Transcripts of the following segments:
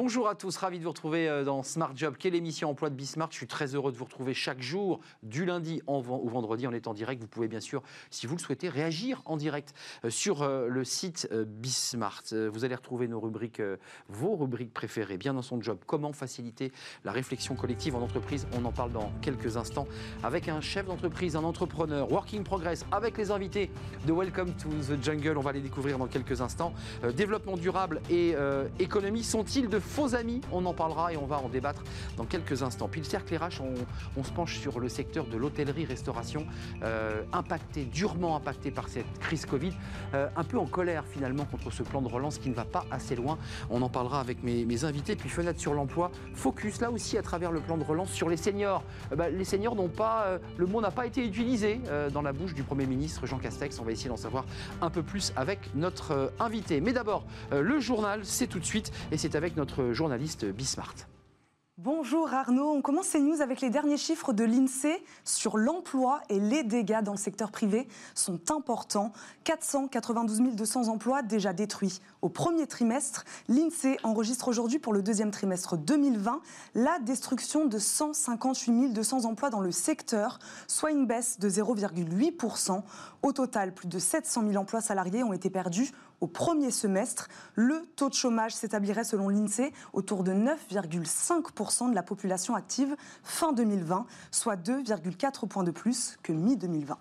Bonjour à tous, ravi de vous retrouver euh, dans Smart Job. Quelle émission emploi de Bismart Je suis très heureux de vous retrouver chaque jour, du lundi au vendredi. Est en direct. Vous pouvez bien sûr, si vous le souhaitez, réagir en direct euh, sur euh, le site Bismart. Vous allez retrouver nos rubriques, vos rubriques préférées, bien dans son job. Comment faciliter la réflexion collective en entreprise? On en parle dans quelques instants avec un chef d'entreprise, un entrepreneur, Working Progress, avec les invités de Welcome to the Jungle. On va les découvrir dans quelques instants. développement durable et économie sont-ils de faux amis On en parlera et on va en débattre dans quelques instants. Puis le cercle RH, on, se penche sur le secteur de l'hôtellerie-restauration, euh, impacté, durement impacté par cette crise Covid, euh, un peu en colère finalement contre ce plan de relance qui ne va pas assez loin. On en parlera avec mes, invités. Puis fenêtre sur l'emploi, focus là aussi à travers le plan de relance sur les seniors. Euh, bah, les seniors n'ont pas, le mot n'a pas été utilisé dans la bouche du Premier ministre Jean Castex. On va essayer d'en savoir un peu plus avec notre invité. Mais d'abord, le journal, c'est tout de suite et c'est avec notre journaliste Bismart. Bonjour Arnaud, on commence ces news avec les derniers chiffres de l'INSEE sur l'emploi et les dégâts dans le secteur privé sont importants. 492 200 emplois déjà détruits. Au premier trimestre, l'INSEE enregistre aujourd'hui pour le deuxième trimestre 2020 la destruction de 158 200 emplois dans le secteur, soit une baisse de 0,8%. Au total, plus de 700 000 emplois salariés ont été perdus au premier semestre. Le taux de chômage s'établirait selon l'INSEE autour de 9,5% de la population active fin 2020, soit 2,4 points de plus que mi-2020.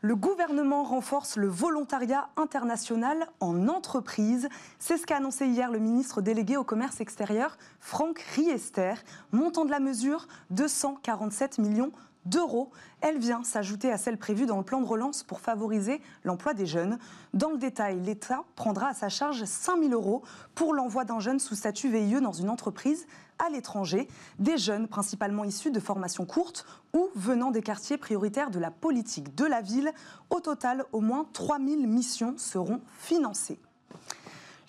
Le gouvernement renforce le volontariat international en entreprise. C'est ce qu'a annoncé hier le ministre délégué au commerce extérieur, Franck Riester. Montant de la mesure, 247 millions d'euros. Elle vient s'ajouter à celle prévue dans le plan de relance pour favoriser l'emploi des jeunes. Dans le détail, l'État prendra à sa charge 5 000 euros pour l'envoi d'un jeune sous statut VIE dans une entreprise à l'étranger, des jeunes principalement issus de formations courtes ou venant des quartiers prioritaires de la politique de la ville. Au total, au moins 3 000 missions seront financées.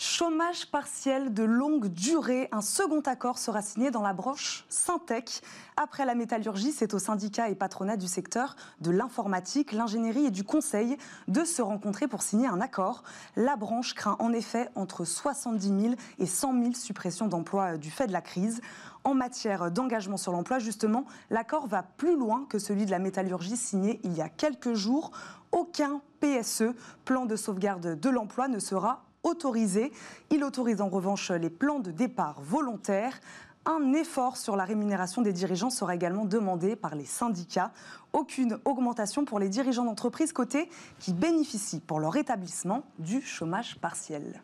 Chômage partiel de longue durée, un second accord sera signé dans la branche Syntec. Après la métallurgie, c'est au syndicat et patronat du secteur de l'informatique, l'ingénierie et du conseil de se rencontrer pour signer un accord. La branche craint en effet entre 70 000 et 100 000 suppressions d'emplois euh, du fait de la crise. En matière d'engagement sur l'emploi, justement, l'accord va plus loin que celui de la métallurgie signé il y a quelques jours. Aucun PSE, plan de sauvegarde de l'emploi, ne sera autorisé. Il autorise en revanche les plans de départ volontaires. Un effort sur la rémunération des dirigeants sera également demandé par les syndicats. Aucune augmentation pour les dirigeants d'entreprises cotées qui bénéficient pour leur établissement du chômage partiel.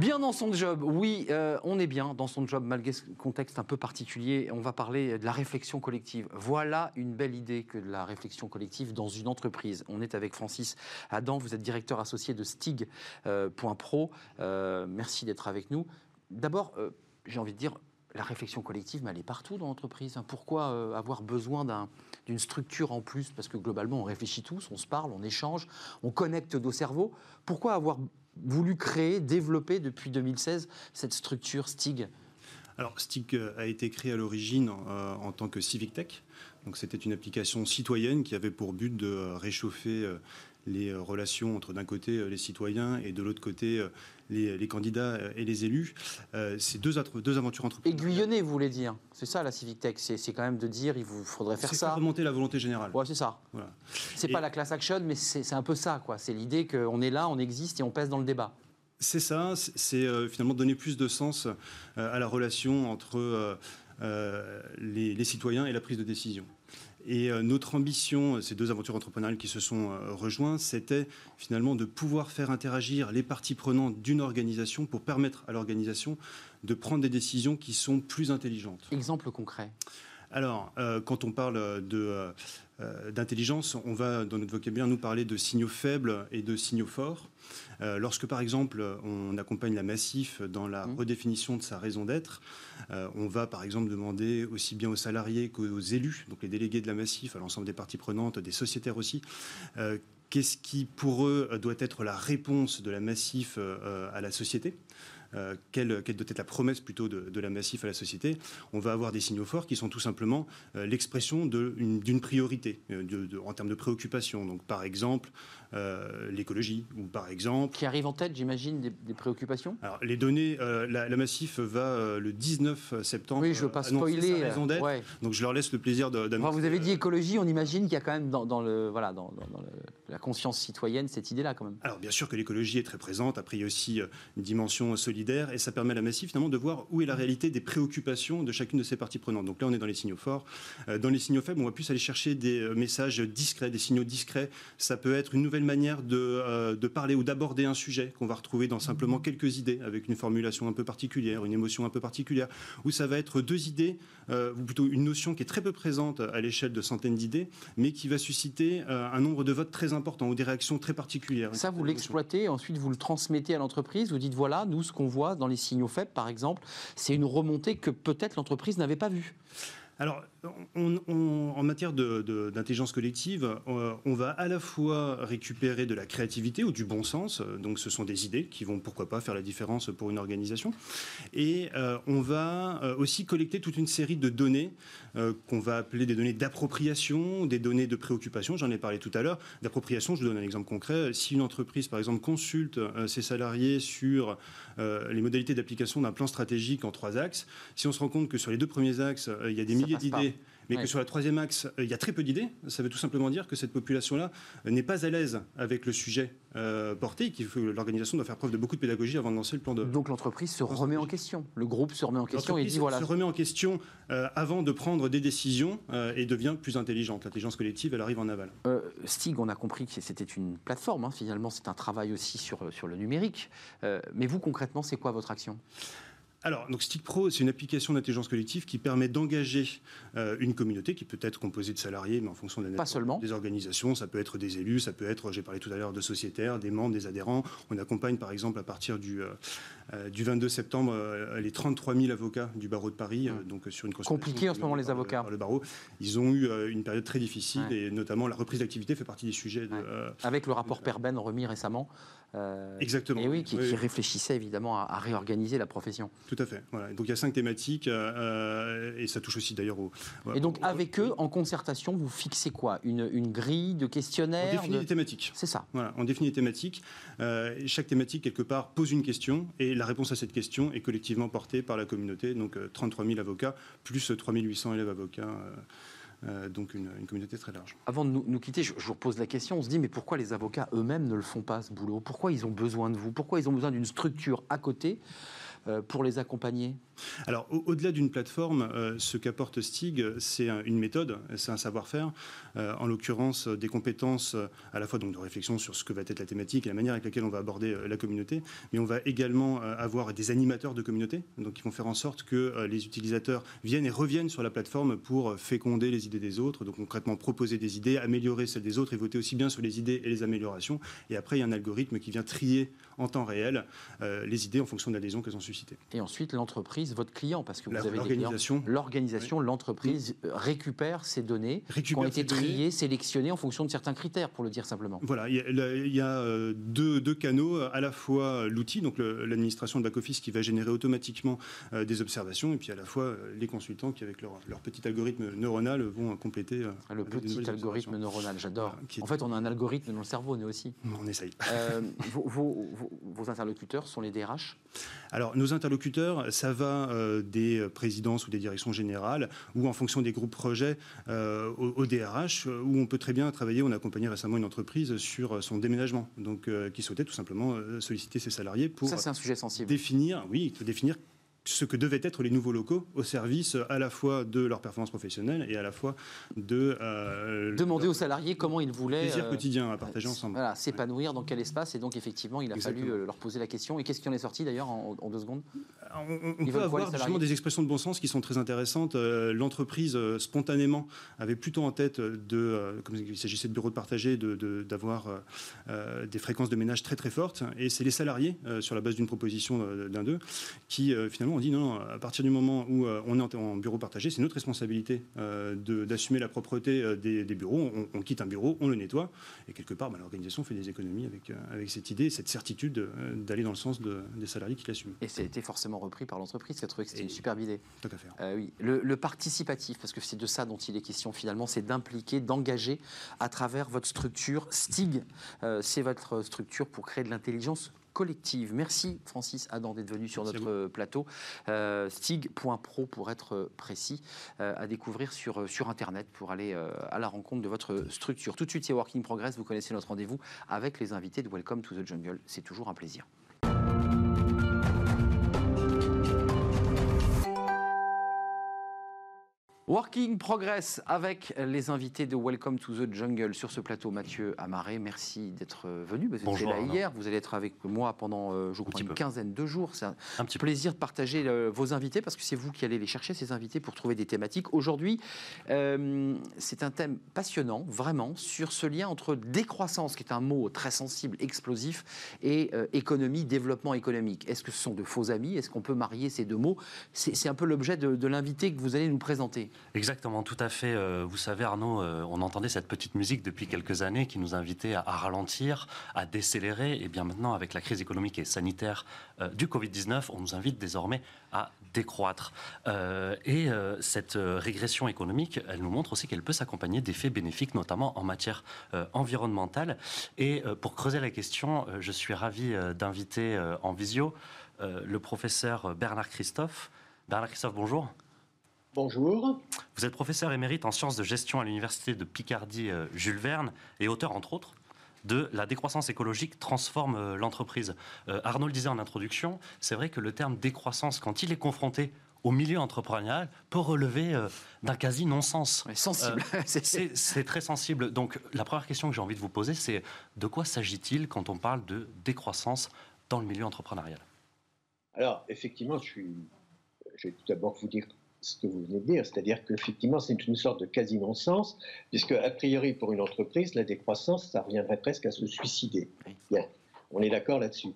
Bien dans son job, oui, euh, on est bien dans son job malgré ce contexte un peu particulier. On va parler de la réflexion collective. Voilà une belle idée que de la réflexion collective dans une entreprise. On est avec Francis Adam, vous êtes directeur associé de Stig.pro. Euh, merci d'être avec nous. D'abord, euh, j'ai envie de dire, la réflexion collective, mais elle est partout dans l'entreprise. Hein. Pourquoi avoir besoin d'une structure en plus? Parce que globalement, on réfléchit tous, on se parle, on échange, on connecte nos cerveaux. Pourquoi avoir voulu créer, développer depuis 2016 cette structure STIG? Alors, STIG a été créé à l'origine euh, en tant que Civic Tech. Donc, c'était une application citoyenne qui avait pour but de réchauffer euh, les euh, relations entre d'un côté euh, les citoyens et de l'autre côté euh, les, candidats et les élus. c'est deux, deux aventures entrepreneurs. Aiguillonner, vous voulez dire? C'est ça la Civic Tech, c'est quand même de dire il vous faudrait faire ça. C'est remonter la volonté générale. Ouais, c'est ça. Voilà. C'est pas la class action, mais c'est un peu ça, quoi. C'est l'idée qu'on est là, on existe et on pèse dans le débat. C'est ça, c'est finalement donner plus de sens à la relation entre les, les, citoyens et la prise de décision. Et euh, notre ambition, ces deux aventures entrepreneuriales qui se sont euh, rejointes, c'était finalement de pouvoir faire interagir les parties prenantes d'une organisation pour permettre à l'organisation de prendre des décisions qui sont plus intelligentes. Exemple concret alors, euh, quand on parle de, d'intelligence, on va, dans notre vocabulaire, nous parler de signaux faibles et de signaux forts. Euh, lorsque, par exemple, on accompagne la Massif dans la mmh. redéfinition de sa raison d'être, euh, on va, par exemple, demander aussi bien aux salariés qu'aux élus, donc les délégués de la Massif, à l'ensemble des parties prenantes, des sociétaires aussi, euh, qu'est-ce qui, pour eux, doit être la réponse de la Massif à la société euh, quelle, doit être la promesse plutôt de, la massif à la société, on va avoir des signaux forts qui sont tout simplement euh, l'expression d'une priorité euh, en termes de préoccupation. Donc, par exemple, l'écologie, ou par exemple... Qui arrive en tête, j'imagine, des, préoccupations? Alors, les données, la, Massif va le 19 septembre. Oui, je ne veux pas spoiler. raison d'être, Donc je leur laisse le plaisir d'annoncer. vous avez dit écologie, on imagine qu'il y a quand même dans, le, voilà, dans, la conscience citoyenne cette idée-là quand même. Alors bien sûr que l'écologie est très présente, après il y a aussi une dimension solidaire, et ça permet à la Massif finalement de voir où est la réalité des préoccupations de chacune de ces parties prenantes. Donc là, on est dans les signaux forts. Dans les signaux faibles, on va plus aller chercher des messages discrets, des signaux discrets. Ça peut être une nouvelle manière de, de parler ou d'aborder un sujet qu'on va retrouver dans simplement quelques idées, avec une formulation un peu particulière, une émotion un peu particulière, ou ça va être deux idées, ou plutôt une notion qui est très peu présente à l'échelle de centaines d'idées, mais qui va susciter un nombre de votes très important ou des réactions très particulières. Ça, vous l'exploitez, ensuite vous le transmettez à l'entreprise, vous dites voilà, nous, ce qu'on voit dans les signaux faibles, par exemple, c'est une remontée que peut-être l'entreprise n'avait pas vue. Alors, en matière d'intelligence collective, euh, on va à la fois récupérer de la créativité ou du bon sens, donc ce sont des idées qui vont pourquoi pas faire la différence pour une organisation, et euh, on va euh, aussi collecter toute une série de données qu'on va appeler des données d'appropriation, des données de préoccupation, j'en ai parlé tout à l'heure. D'appropriation, je vous donne un exemple concret, si une entreprise par exemple consulte ses salariés sur les modalités d'application d'un plan stratégique en trois axes, si on se rend compte que sur les deux premiers axes, il y a des milliers d'idées mais que sur la troisième axe, euh, il y a très peu d'idées, ça veut tout simplement dire que cette population-là euh, n'est pas à l'aise avec le sujet euh, porté, que l'organisation doit faire preuve de beaucoup de pédagogie avant de lancer le plan de... Donc l'entreprise se remet en question, le groupe se remet en question et dit voilà... se remet en question avant de prendre des décisions et devient plus intelligente. L'intelligence collective, elle arrive en aval. Stig, on a compris que c'était une plateforme, hein. finalement c'est un travail aussi sur, sur le numérique. mais vous concrètement, c'est quoi votre action? Alors, donc Stick Pro, c'est une application d'intelligence collective qui permet d'engager euh, une communauté qui peut être composée de salariés, mais en fonction des, des organisations. Ça peut être des élus, ça peut être, j'ai parlé tout à l'heure, de sociétaires, des membres, des adhérents. On accompagne, par exemple, à partir du, euh, du 22 septembre, euh, les 33 000 avocats du barreau de Paris, mmh. donc sur une compliqué en ce moment les avocats. le barreau, ils ont eu une période très difficile et notamment la reprise d'activité fait partie des sujets. De, Avec le rapport Perben remis récemment. Exactement. Et oui, qui, réfléchissait évidemment à, à réorganiser la profession. Tout à fait. Voilà. Donc il y a cinq thématiques euh, euh, et ça touche aussi d'ailleurs au. Et donc avec eux, en concertation, vous fixez quoi? Une, grille de questionnaires On définit des thématiques. C'est ça. Voilà, on définit des thématiques. Euh, chaque thématique, quelque part, pose une question et la réponse à cette question est collectivement portée par la communauté. Donc 33 000 avocats, plus 3 800 élèves avocats. donc une, communauté très large. Avant de nous, quitter, je, vous repose la question, on se dit mais pourquoi les avocats eux-mêmes ne le font pas ce boulot? Pourquoi ils ont besoin de vous? Pourquoi ils ont besoin d'une structure à côté euh, pour les accompagner? Alors, au-delà d'une plateforme, euh, ce qu'apporte Stig, c'est une méthode, c'est un savoir-faire, euh, en l'occurrence des compétences à la fois donc, de réflexion sur ce que va être la thématique et la manière avec laquelle on va aborder la communauté, mais on va également avoir des animateurs de communauté, donc qui vont faire en sorte que les utilisateurs viennent et reviennent sur la plateforme pour féconder les idées des autres, donc concrètement proposer des idées, améliorer celles des autres et voter aussi bien sur les idées et les améliorations. Et après, il y a un algorithme qui vient trier en temps réel les idées en fonction de l'adhésion qu'elles ont et ensuite, l'entreprise, votre client, parce que vous avez l'organisation, l'organisation, l'entreprise récupère ces données qui ont été triées, sélectionnées en fonction de certains critères, pour le dire simplement. Voilà, il y a, euh, deux, canaux, à la fois l'outil, donc l'administration de back-office qui va générer automatiquement euh, des observations, et puis à la fois euh, les consultants qui, avec leur, petit algorithme neuronal, vont compléter. le petit algorithme neuronal, j'adore. en fait, on a un algorithme dans le cerveau, nous aussi. On essaye. vos, vos interlocuteurs sont les DRH alors, nos interlocuteurs, ça va euh, des présidences ou des directions générales, ou en fonction des groupes projets euh, au, DRH, où on peut très bien travailler. On a accompagné récemment une entreprise sur son déménagement, donc euh, qui souhaitait tout simplement solliciter ses salariés pour ça, c'est un sujet sensible. définir, oui, définir ce que devaient être les nouveaux locaux au service à la fois de leur performance professionnelle et à la fois de euh, demander aux salariés comment ils voulaient plaisir euh, quotidien à partager ensemble. Voilà, s'épanouir dans quel espace et donc effectivement il a fallu euh, leur poser la question. Et qu'est-ce qui en est sorti d'ailleurs en, deux secondes? On, peut avoir justement des expressions de bon sens qui sont très intéressantes. L'entreprise spontanément avait plutôt en tête de, comme il s'agissait de bureaux de partager, d'avoir de, des fréquences de ménage très très fortes. Et c'est les salariés sur la base d'une proposition d'un d'eux qui finalement on dit non, à partir du moment où on est en, bureau partagé, c'est notre responsabilité d'assumer la propreté des, bureaux. On, quitte un bureau, on le nettoie, et quelque part, bah, l'organisation fait des économies avec, avec cette idée, cette certitude d'aller dans le sens des salariés qui l'assument. Et ça a été forcément repris par l'entreprise, cette trouvé que c'était une superbe idée. Tout à fait. oui. Le, le participatif, parce que c'est de ça dont il est question finalement, c'est d'impliquer, d'engager à travers votre structure STIG. Euh, c'est votre structure pour créer de l'intelligence collective. Merci Francis Adam d'être venu sur notre plateau. Euh, Stig.pro pour être précis, euh, à découvrir sur, sur Internet pour aller euh, à la rencontre de votre structure. Tout de suite, c'est Working Progress. Vous connaissez notre rendez-vous avec les invités de Welcome to the Jungle. C'est toujours un plaisir. Working Progress avec les invités de Welcome to the Jungle sur ce plateau. Mathieu Amaré, merci d'être venu. Vous étiez là hier, vous allez être avec moi pendant, euh, je crois, une quinzaine de jours. C'est un, petit plaisir de partager euh, vos invités parce que c'est vous qui allez les chercher, ces invités, pour trouver des thématiques. Aujourd'hui, euh, c'est un thème passionnant, vraiment, sur ce lien entre décroissance, qui est un mot très sensible, explosif, et économie, développement économique. Est-ce que ce sont de faux amis? Est-ce qu'on peut marier ces deux mots? C'est un peu l'objet de l'invité que vous allez nous présenter. Exactement, tout à fait. Euh, vous savez, Arnaud, euh, on entendait cette petite musique depuis quelques années qui nous invitait à, ralentir, à décélérer. Et bien maintenant, avec la crise économique et sanitaire euh, du Covid-19, on nous invite désormais à décroître. et cette régression économique, elle nous montre aussi qu'elle peut s'accompagner d'effets bénéfiques, notamment en matière environnementale. Et pour creuser la question, je suis ravi d'inviter en visio le professeur Bernard Christophe. Bernard Christophe, bonjour. Bonjour. Vous êtes professeur émérite en sciences de gestion à l'université de Picardie euh, Jules Verne et auteur, entre autres, de La décroissance écologique transforme euh, l'entreprise. Euh, Arnaud le disait en introduction, c'est vrai que le terme décroissance, quand il est confronté au milieu entrepreneurial, peut relever d'un quasi non-sens. sensible. c'est très sensible. Donc la première question que j'ai envie de vous poser, c'est de quoi s'agit-il quand on parle de décroissance dans le milieu entrepreneurial? Alors effectivement, je, suis... je vais tout d'abord vous dire ce que vous venez de dire, c'est-à-dire qu'effectivement, c'est une sorte de quasi-non-sens, puisque, a priori, pour une entreprise, la décroissance, ça reviendrait presque à se suicider. Bien, on est d'accord là-dessus.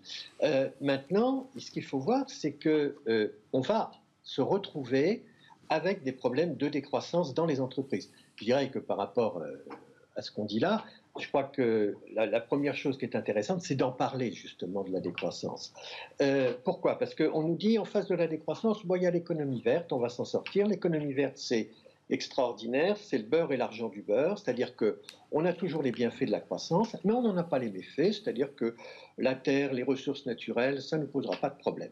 Euh, maintenant, ce qu'il faut voir, c'est que euh, on va se retrouver avec des problèmes de décroissance dans les entreprises. Je dirais que par rapport euh, à ce qu'on dit là, je crois que la, première chose qui est intéressante, c'est d'en parler justement de la décroissance. Euh, pourquoi? Parce qu'on nous dit en face de la décroissance, bon, il y a l'économie verte, on va s'en sortir. L'économie verte, c'est extraordinaire, c'est le beurre et l'argent du beurre, c'est-à-dire que on a toujours les bienfaits de la croissance, mais on n'en a pas les méfaits, c'est-à-dire que la terre, les ressources naturelles, ça ne posera pas de problème.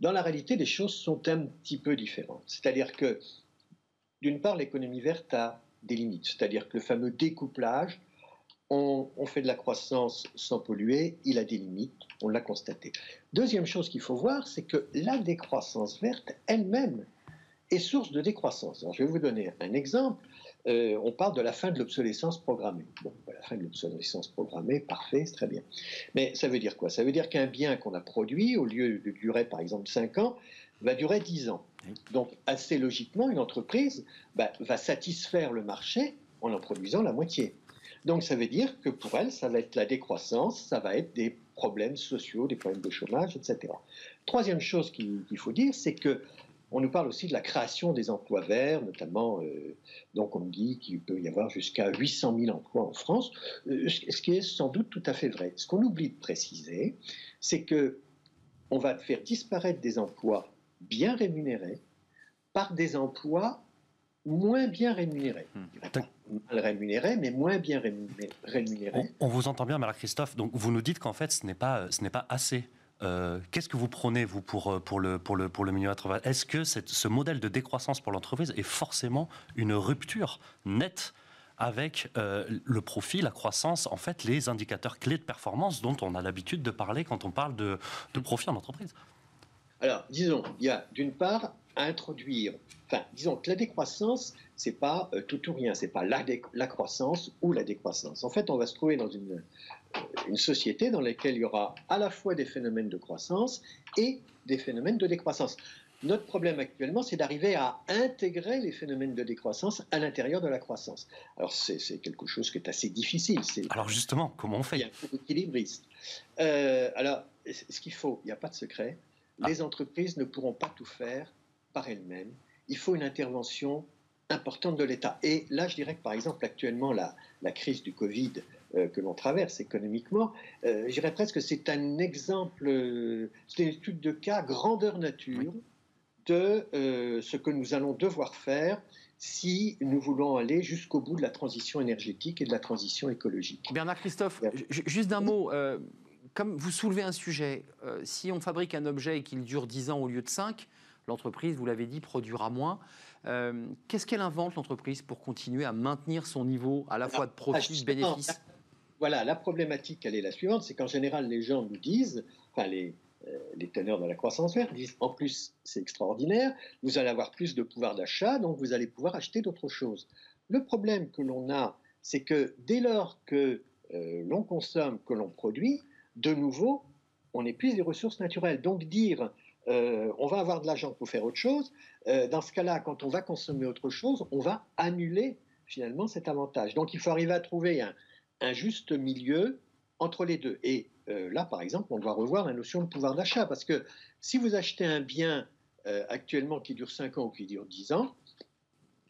Dans la réalité, les choses sont un petit peu différentes. C'est-à-dire que, d'une part, l'économie verte a des limites, c'est-à-dire que le fameux découplage on, fait de la croissance sans polluer, il a des limites, on l'a constaté. Deuxième chose qu'il faut voir, c'est que la décroissance verte elle-même est source de décroissance. je vais vous donner un exemple. Euh, on parle de la fin de l'obsolescence programmée. Bon, la fin de l'obsolescence programmée, parfait, c'est très bien. Mais ça veut dire quoi? Ça veut dire qu'un bien qu'on a produit, au lieu de durer par exemple 5 ans, va durer 10 ans. Donc, assez logiquement, une entreprise bah, va satisfaire le marché en en produisant la moitié. Donc ça veut dire que pour elle, ça va être la décroissance, ça va être des problèmes sociaux, des problèmes de chômage, etc. Troisième chose qu'il faut dire, c'est que on nous parle aussi de la création des emplois verts, notamment, euh, donc on dit qu'il peut y avoir jusqu'à 800 000 emplois en France, euh, ce qui est sans doute tout à fait vrai. Ce qu'on oublie de préciser, c'est que on va faire disparaître des emplois bien rémunérés par des emplois moins bien rémunérés. Hmm. Mal rémunérés, mais moins bien rémunérés. On, vous entend bien, Marie Christophe. Donc vous nous dites qu'en fait, ce n'est pas, ce n'est pas assez. Euh, qu'est-ce que vous prenez, vous, pour, euh, pour, le, pour, le, pour le milieu à travail Est-ce que ce modèle de décroissance pour l'entreprise est forcément une rupture nette avec euh, le profit, la croissance, en fait, les indicateurs clés de performance dont on a l'habitude de parler quand on parle de, de profit en entreprise? Alors, disons, il y a d'une part introduire Enfin, disons que la décroissance, c'est pas euh, tout ou rien, c'est pas la, la, croissance ou la décroissance. En fait, on va se trouver dans une, euh, une, société dans laquelle il y aura à la fois des phénomènes de croissance et des phénomènes de décroissance. Notre problème actuellement, c'est d'arriver à intégrer les phénomènes de décroissance à l'intérieur de la croissance. Alors, c'est quelque chose qui est assez difficile. Alors, justement, comment on fait? Il y a un équilibriste. Euh, alors, ce qu'il faut, il n'y a pas de secret, Ah. Les entreprises ne pourront pas tout faire par elles-mêmes. Il faut une intervention importante de l'État. Et là, je dirais que par exemple, actuellement, la, la crise du Covid euh, que l'on traverse économiquement, euh, je dirais presque que c'est un exemple, euh, c'est une étude de cas grandeur nature de ce que nous allons devoir faire si nous voulons aller jusqu'au bout de la transition énergétique et de la transition écologique. Bernard Christophe, juste d'un mot, comme vous soulevez un sujet, si on fabrique un objet et qu'il dure 10 ans au lieu de 5, l'entreprise, vous l'avez dit, produira moins. Euh, qu'est-ce qu'elle invente, l'entreprise, pour continuer à maintenir son niveau à la fois de profit, de bénéfice? Voilà, la problématique, elle est la suivante, c'est qu'en général, les gens nous disent, enfin les, euh, les teneurs de la croissance verte disent, en plus, c'est extraordinaire, vous allez avoir plus de pouvoir d'achat, donc vous allez pouvoir acheter d'autres choses. Le problème que l'on a, c'est que dès lors que euh, l'on consomme, que l'on produit, de nouveau, on épuise les ressources naturelles. Donc dire euh, on va avoir de l'argent pour faire autre chose. Euh, dans ce cas-là, quand on va consommer autre chose, on va annuler finalement cet avantage. Donc il faut arriver à trouver un, juste milieu entre les deux. Et euh, là, par exemple, on doit revoir la notion de pouvoir d'achat, parce que si vous achetez un bien actuellement qui dure 5 ans ou qui dure 10 ans,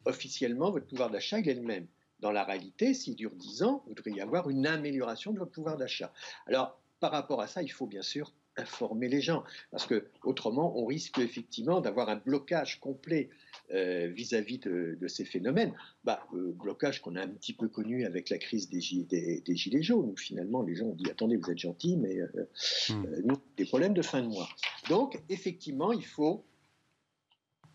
officiellement, votre pouvoir d'achat, il est le même. Dans la réalité, s'il dure 10 ans, vous devriez avoir une amélioration de votre pouvoir d'achat. Alors, par rapport à ça, il faut bien sûr informer les gens, parce que autrement, on risque effectivement d'avoir un blocage complet euh, vis-à-vis de, ces phénomènes. Bah, euh, blocage qu'on a un petit peu connu avec la crise des, des, gilets jaunes, où finalement les gens ont dit attendez, vous êtes gentils, mais euh, hmm. nous, des problèmes de fin de mois. Donc, effectivement, il faut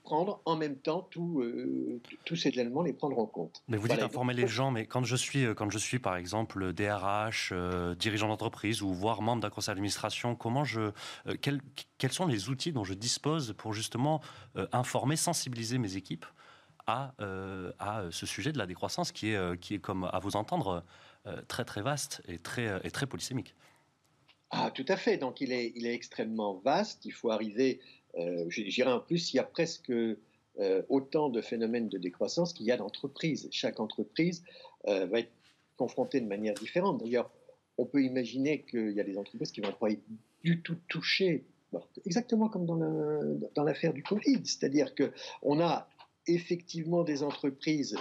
prendre en même temps euh, tous ces éléments, les prendre en compte. Mais vous dites informer les gens, mais quand je suis, euh, quand je suis par exemple DRH, euh, dirigeant d'entreprise ou voire membre d'un conseil d'administration, comment je, quels, quels, sont les outils dont je dispose pour justement informer, sensibiliser mes équipes à, à ce sujet de la décroissance qui est, qui est comme à vous entendre, très très vaste et très, et très polysémique? Ah, tout à fait. Donc, il est, il est extrêmement vaste. Il faut arriver euh, je dirais en plus, il y a presque euh, autant de phénomènes de décroissance qu'il y a d'entreprises. Chaque entreprise euh, va être confrontée de manière différente. D'ailleurs, on peut imaginer qu'il y a des entreprises qui vont pas être du tout touchées, exactement comme dans l'affaire du Covid. C'est-à-dire qu'on a effectivement des entreprises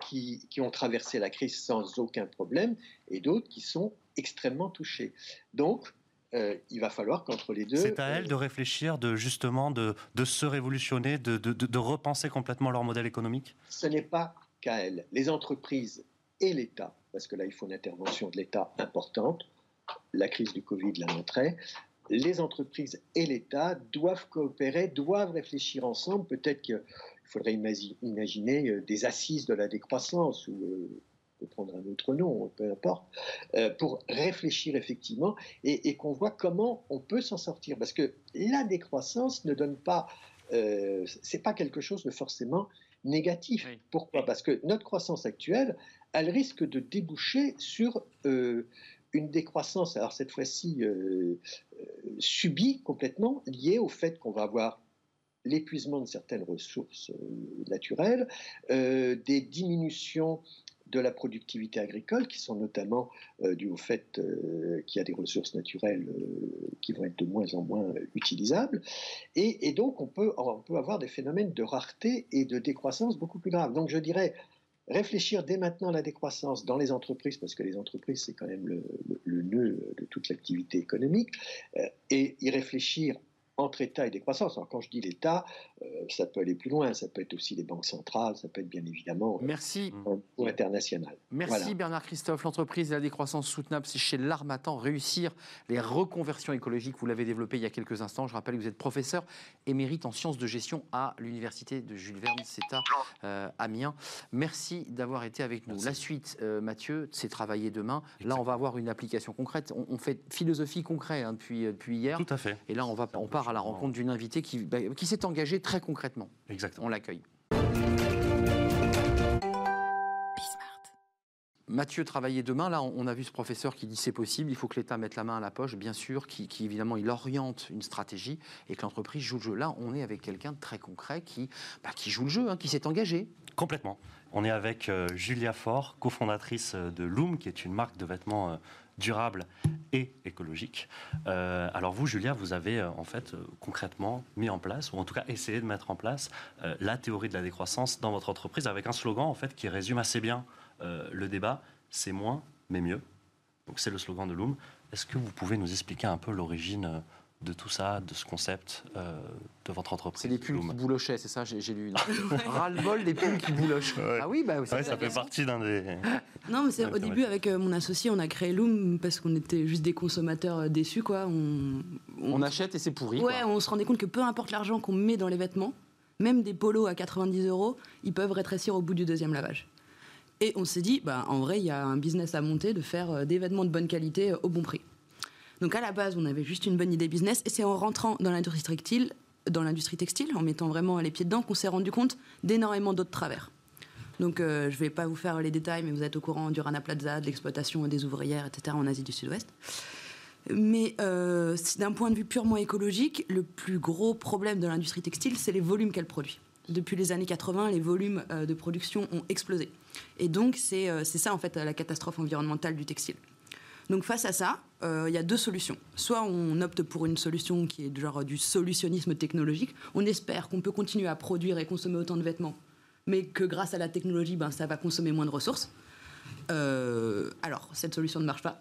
qui, qui, ont traversé la crise sans aucun problème et d'autres qui sont extrêmement touchées. Donc, euh, il va falloir qu'entre les deux. C'est à elles euh, de réfléchir, de justement de, de se révolutionner, de, de, de, repenser complètement leur modèle économique Ce n'est pas qu'à elles. Les entreprises et l'État, parce que là il faut une intervention de l'État importante, la crise du Covid l'a montré, les entreprises et l'État doivent coopérer, doivent réfléchir ensemble. Peut-être qu'il faudrait imaginer euh, des assises de la décroissance ou peut prendre un autre nom, peu importe, euh, pour réfléchir effectivement et, qu'on voit comment on peut s'en sortir. Parce que la décroissance ne donne pas, euh, c'est pas quelque chose de forcément négatif. Pourquoi? Parce que notre croissance actuelle, elle risque de déboucher sur euh, une décroissance, alors cette fois-ci euh, subie complètement, liée au fait qu'on va avoir l'épuisement de certaines ressources naturelles, des diminutions de la productivité agricole, qui sont notamment euh, dues au fait euh, qu'il y a des ressources naturelles euh, qui vont être de moins en moins utilisables. Et, donc, on peut, on peut avoir des phénomènes de rareté et de décroissance beaucoup plus graves. Donc, je dirais, réfléchir dès maintenant à la décroissance dans les entreprises, parce que les entreprises, c'est quand même le, le, nœud de toute l'activité économique, et y réfléchir entre État et décroissance. Alors quand je dis l'État, euh, ça peut aller plus loin, ça peut être aussi les banques centrales, ça peut être bien évidemment euh, Merci. au international. Merci Bernard Christophe. L'entreprise de la décroissance soutenable, c'est chez l'Armatan. Réussir les reconversions écologiques, vous l'avez développé il y a quelques instants. Je rappelle que vous êtes professeur émérite en sciences de gestion à l'université de Jules Verne, c'est à euh, Amiens. Merci d'avoir été avec nous. La suite, Mathieu, c'est travailler demain. Là, on va avoir une application concrète. On, fait philosophie concrète hein, depuis, depuis hier. Tout à fait. Et là, on, va, on part à la rencontre d'une invitée qui, bah, qui s'est engagée très concrètement. Exactement. On l'accueille. Mathieu travailler demain, là on a vu ce professeur qui dit c'est possible, il faut que l'État mette la main à la poche, bien sûr, qui, évidemment il oriente une stratégie et que l'entreprise joue le jeu. Là on est avec quelqu'un de très concret qui, bah, qui joue le jeu, hein, qui s'est engagé. Complètement. On est avec euh, Julia Faure, cofondatrice euh, de Loom, qui est une marque de vêtements euh, durables et écologiques. alors vous, Julia, vous avez en fait concrètement mis en place, ou en tout cas essayé de mettre en place, la théorie de la décroissance dans votre entreprise avec un slogan en fait qui résume assez bien le débat. C'est moins, mais mieux. Donc c'est le slogan de Loom. Est-ce que vous pouvez nous expliquer un peu l'origine de tout ça, de ce concept euh, de votre entreprise C'est les pulls qui boulochaient, c'est ça, j'ai lu. Ras-le-bol des pulls qui boulochent. Ah oui, bah, ça fait partie d'un des. Non, mais c'est au début, avec euh, mon associé, on a créé Loom parce qu'on était juste des consommateurs euh, déçus, quoi. On, on... achète et c'est pourri. Ouais, on se rendait compte que peu importe l'argent qu'on met dans les vêtements, même des polos à 90 euros, ils peuvent rétrécir au bout du deuxième lavage. Et on s'est dit, bah, en vrai, il y a un business à monter de faire des vêtements de bonne qualité au bon prix. Donc à la base, on avait juste une bonne idée business et c'est en rentrant dans l'industrie textile, dans l'industrie textile, en mettant vraiment les pieds dedans, qu'on s'est rendu compte d'énormément d'autres travers. Donc euh, je ne vais pas vous faire les détails, mais vous êtes au courant du Rana Plaza, de l'exploitation des ouvrières, etc. en Asie du Sud-Ouest. Mais euh, d'un point de vue purement écologique, le plus gros problème de l'industrie textile, c'est les volumes qu'elle produit. Depuis les années 80, les volumes euh, de production ont explosé. Et donc c'est ça en fait la catastrophe environnementale du textile. Donc face à ça, euh, il y a deux solutions. Soit on opte pour une solution qui est genre du solutionnisme technologique. On espère qu'on peut continuer à produire et consommer autant de vêtements, mais que grâce à la technologie, ben, ça va consommer moins de ressources. Euh, alors, cette solution ne marche pas.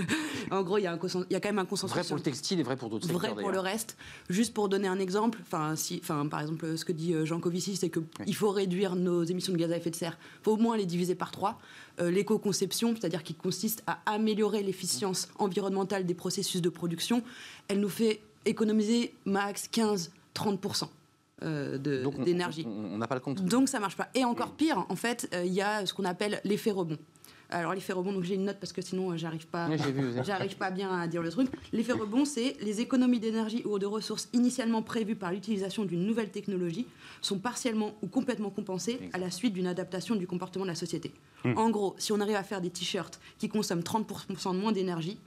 en gros, il y, a quand même un consensus. Vrai pour le textile et vrai pour d'autres secteurs. Vrai pour le reste. Juste pour donner un exemple, si, par exemple, ce que dit euh, Jean Covici, c'est qu'il faut réduire nos émissions de gaz à effet de serre. Il faut au moins les diviser par trois. Euh, l'éco-conception, c'est-à-dire qui consiste à améliorer l'efficience environnementale des processus de production, elle nous fait économiser max 15-30%. d'énergie. On n'a pas le compte. Donc ça marche pas. Et encore pire, en fait, il y a ce qu'on appelle l'effet rebond. Alors l'effet rebond, donc j'ai une note parce que sinon euh, j'arrive pas, j'arrive pas bien à dire le truc. L'effet rebond, c'est les économies d'énergie ou de ressources initialement prévues par l'utilisation d'une nouvelle technologie sont partiellement ou complètement compensées à la suite d'une adaptation du comportement de la société. Hmm. En gros, si on arrive à faire des t-shirts qui consomment 30% de moins d'énergie,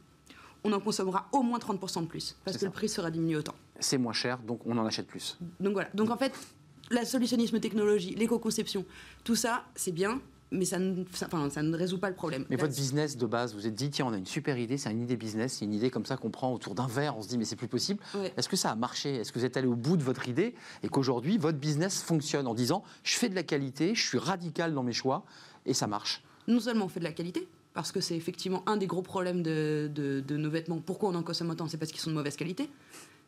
on en consommera au moins 30% de plus parce que le prix sera diminué autant. C'est moins cher, donc on en achète plus. Donc voilà. Donc en fait, la solutionnisme technologie, l'éco-conception, tout ça, c'est bien, mais ça ne, ça, ne, résout pas le problème. Mais votre business de base, vous êtes dit, tiens, on a une super idée, c'est une idée business, c'est une idée comme ça qu'on prend autour d'un verre, on se dit, mais c'est plus possible. Est-ce que ça a marché? Est-ce que vous êtes allé au bout de votre idée et qu'aujourd'hui, votre business fonctionne en disant, je fais de la qualité, je suis radical dans mes choix et ça marche? Non seulement on fait de la qualité, parce que c'est effectivement un des gros problèmes de, de nos vêtements. Pourquoi on en consomme autant? C'est parce qu'ils sont de mauvaise qualité.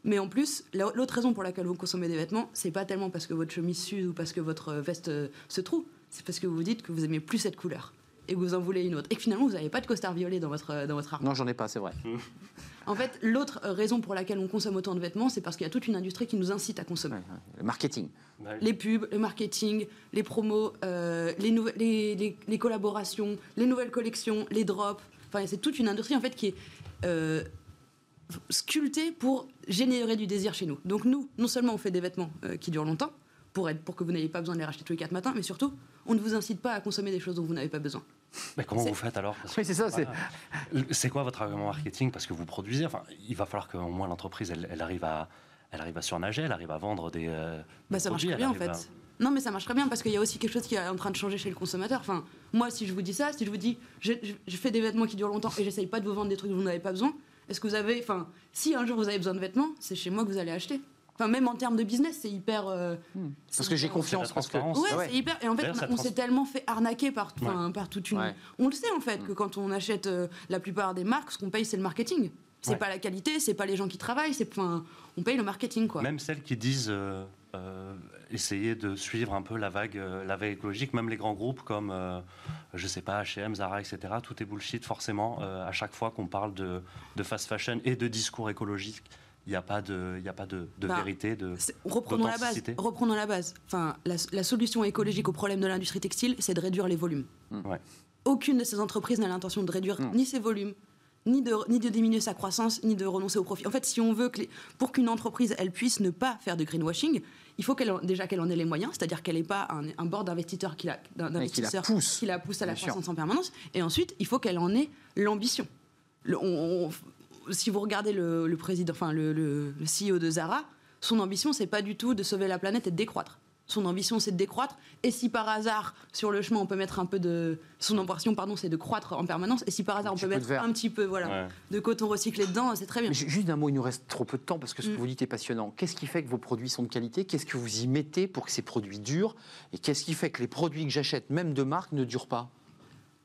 Mais en plus, l'autre raison pour laquelle vous consommez des vêtements, c'est pas tellement parce que votre chemise s'use ou parce que votre veste euh, se trouve, c'est parce que vous vous dites que vous aimez plus cette couleur et que vous en voulez une autre. Et que finalement, vous n'avez pas de costard violet dans votre, euh, dans votre armoire. Non, j'en ai pas, c'est vrai. en fait, l'autre euh, raison pour laquelle on consomme autant de vêtements, c'est parce qu'il y a toute une industrie qui nous incite à consommer. le marketing. Les pubs, le marketing, les promos, les, les, les, collaborations, les nouvelles collections, les drops. Enfin, c'est toute une industrie en fait qui est sculpté pour générer du désir chez nous. Donc nous, non seulement on fait des vêtements euh, qui durent longtemps, pour, être, pour que vous n'ayez pas besoin de les racheter tous les quatre matins, mais surtout, on ne vous incite pas à consommer des choses dont vous n'avez pas besoin. Mais comment vous faites alors? Oui, c'est ça. C'est quoi votre argument marketing? Parce que vous produisez, enfin, il va falloir qu'au moins l'entreprise, elle, arrive à, elle arrive à surnager, elle arrive à vendre des. Euh, bah, ça marche très bien en fait. Non, mais ça marche très bien parce qu'il y a aussi quelque chose qui est en train de changer chez le consommateur. Enfin, moi, si je vous dis ça, si je vous dis, je, je fais des vêtements qui durent longtemps et j'essaye pas de vous vendre des trucs dont vous n'avez pas besoin, est-ce que vous avez. Enfin, si un jour vous avez besoin de vêtements, c'est chez moi que vous allez acheter. Enfin, même en termes de business, c'est hyper. Euh, hmm. parce que j'ai confiance. Parce que... Ouais, c'est hyper. Et en fait, on, s'est tellement fait arnaquer par, par toute une. On le sait en fait que hmm. quand on achète euh, la plupart des marques, ce qu'on paye, c'est le marketing. C'est pas la qualité, c'est pas les gens qui travaillent, c'est. Enfin, on paye le marketing quoi. Même celles qui disent. Euh, euh, essayer de suivre un peu la vague, euh, la vague écologique. Même les grands groupes comme, euh, je sais pas, H&M, Zara, etc. Tout est bullshit forcément. à chaque fois qu'on parle de, de, fast fashion et de discours écologique, il n'y a pas de, y a pas de, de bah, vérité, de reprenons la base. Reprenons la base. Enfin, la, solution écologique au problème de l'industrie textile, c'est de réduire les volumes. Ouais. Aucune de ces entreprises n'a l'intention de réduire ni ses volumes, ni de, ni de diminuer sa croissance, ni de renoncer au profit. En fait, si on veut que pour qu'une entreprise elle puisse ne pas faire de greenwashing, il faut qu'elle déjà qu'elle en ait les moyens, c'est-à-dire qu'elle n'ait pas un, un bord d'investisseurs qui la, qui la pousse, qui la pousse à la croissance en permanence. Et ensuite, il faut qu'elle en ait l'ambition. Si vous regardez le, président, enfin le, le, CEO de Zara, son ambition, c'est pas du tout de sauver la planète et de décroître. son ambition, c'est de décroître. Et si par hasard, sur le chemin, on peut mettre un peu de. Son ambition, pardon, c'est de croître en permanence. Et si par hasard, on peut mettre un petit peu voilà, de coton recyclé dedans, c'est très bien. juste un mot, il nous reste trop peu de temps parce que ce que mm. vous dites est passionnant. Qu'est-ce qui fait que vos produits sont de qualité? Qu'est-ce que vous y mettez pour que ces produits durent? Et qu'est-ce qui fait que les produits que j'achète, même de marque, ne durent pas?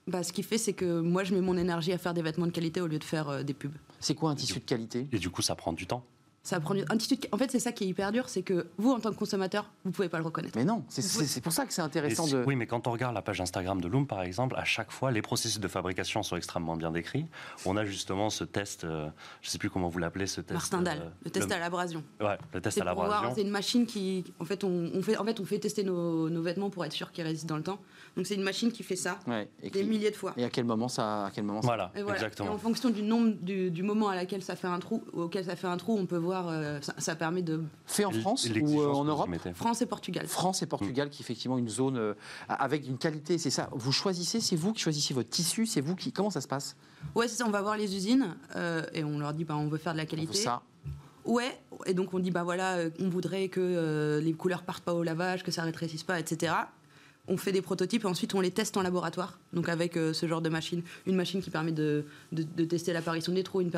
Bah, ce qui fait, c'est que moi, je mets mon énergie à faire des vêtements de qualité au lieu de faire euh, des pubs. C'est quoi un tissu de qualité? Et du coup, ça prend du temps ça prend un En fait, c'est ça qui est hyper dur, c'est que vous, en tant que consommateur, vous pouvez pas le reconnaître. Mais non, c'est pour ça que c'est intéressant de. Oui, mais quand on regarde la page Instagram de Loom, par exemple, à chaque fois, les processus de fabrication sont extrêmement bien décrits. On a justement ce test, euh, je ne sais plus comment vous l'appelez, ce test. Martindale, euh, le test à l'abrasion. Ouais, le test à l'abrasion. C'est une machine qui, en fait, on, fait, en fait, on fait tester nos, vêtements pour être sûr qu'ils résistent dans le temps. Donc c'est une machine qui fait ça des milliers de fois. Et à quel moment ça, à quel moment voilà, exactement. Et en fonction du nombre du, moment à laquelle ça fait un trou, auquel ça fait un trou, on peut voir. Euh, ça, ça permet de. Fait en France ou euh, en Europe France et Portugal. France et Portugal, qui est effectivement une zone euh, avec une qualité, c'est ça. Vous choisissez, c'est vous qui choisissez votre tissu, c'est vous qui. Comment ça se passe? Ouais, c'est ça. On va voir les usines euh, et on leur dit, bah, on veut faire de la qualité. Ça. Ouais, et donc on dit bah voilà, on voudrait que les couleurs partent pas au lavage, que ça rétrécisse pas, etc on fait des prototypes et ensuite on les teste en laboratoire, donc avec euh, ce genre de machine. Une machine qui permet de, tester l'apparition des trous, une,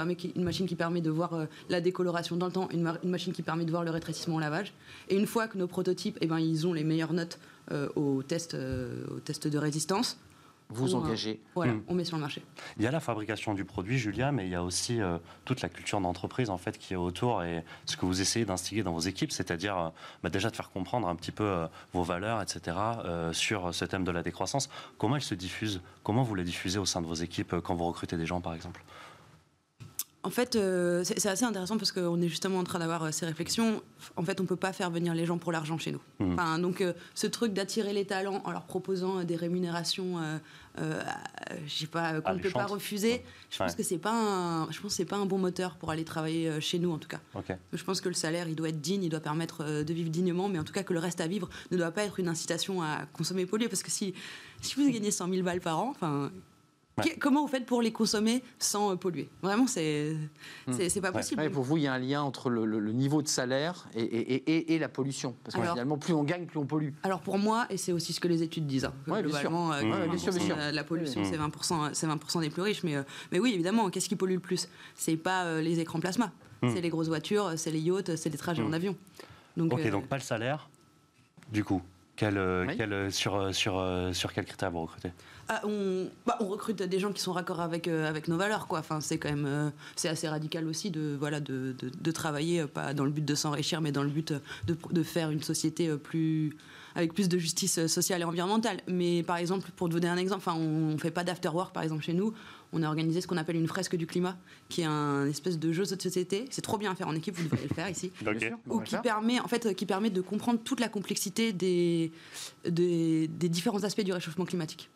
machine qui permet de voir euh, la décoloration dans le temps, une, machine qui permet de voir le rétrécissement au lavage. Et une fois que nos prototypes, eh ben, ils ont les meilleures notes euh, au, test, au test de résistance, vous engagez. Voilà, hmm. on met sur le marché. Il y a la fabrication du produit, Julia, mais il y a aussi euh, toute la culture d'entreprise en fait qui est autour et ce que vous essayez d'instiguer dans vos équipes, c'est-à-dire euh, bah, déjà de faire comprendre un petit peu euh, vos valeurs, etc. sur ce thème de la décroissance. Comment elle se diffuse? Comment vous les diffusez au sein de vos équipes quand vous recrutez des gens, par exemple? En fait, euh, c'est assez intéressant parce qu'on est justement en train d'avoir euh, ces réflexions. En fait, on ne peut pas faire venir les gens pour l'argent chez nous. Mmh. Enfin, donc, euh, ce truc d'attirer les talents en leur proposant des rémunérations, je sais pas, qu'on ne peut pas refuser, je pense que c'est pas, un, je pense c'est pas un bon moteur pour aller travailler chez nous en tout cas. Je pense que le salaire, il doit être digne, il doit permettre de vivre dignement, mais en tout cas que le reste à vivre ne doit pas être une incitation à consommer pollué, parce que si, si vous gagnez 100 000 balles par an, enfin Comment vous faites pour les consommer sans euh, polluer? Vraiment, c'est hmm. c'est pas possible. pour vous, il y a un lien entre le, niveau de salaire et, et, et, la pollution. Parce que finalement, plus on gagne, plus on pollue. Alors pour moi, et c'est aussi ce que les études disent, hein, globalement, euh, bien sûr. la pollution, c'est 20%, 20 des plus riches. Mais, euh, mais oui, évidemment, qu'est-ce qui pollue le plus? C'est pas les écrans plasma. Hmm. C'est les grosses voitures, c'est les yachts, c'est les trajets en hmm. avion. Donc, ok, donc pas le salaire, du coup. Quel, sur, sur, sur quel critère vous recrutez? On, bah, on, recrute des gens qui sont raccords avec, euh, avec nos valeurs. Quoi. Enfin, c'est quand même euh, c'est assez radical aussi de, voilà, de, de, travailler, euh, pas dans le but de s'enrichir, mais dans le but de, de faire une société plus, avec plus de justice sociale et environnementale. Mais par exemple, pour te donner un exemple, enfin, on ne fait pas d'after work par exemple chez nous. On a organisé ce qu'on appelle une fresque du climat, qui est un espèce de jeu de société. C'est trop bien à faire en équipe, vous devriez le faire ici. Ou qui permet, en fait, qui permet de comprendre toute la complexité des, des, des différents aspects du réchauffement climatique.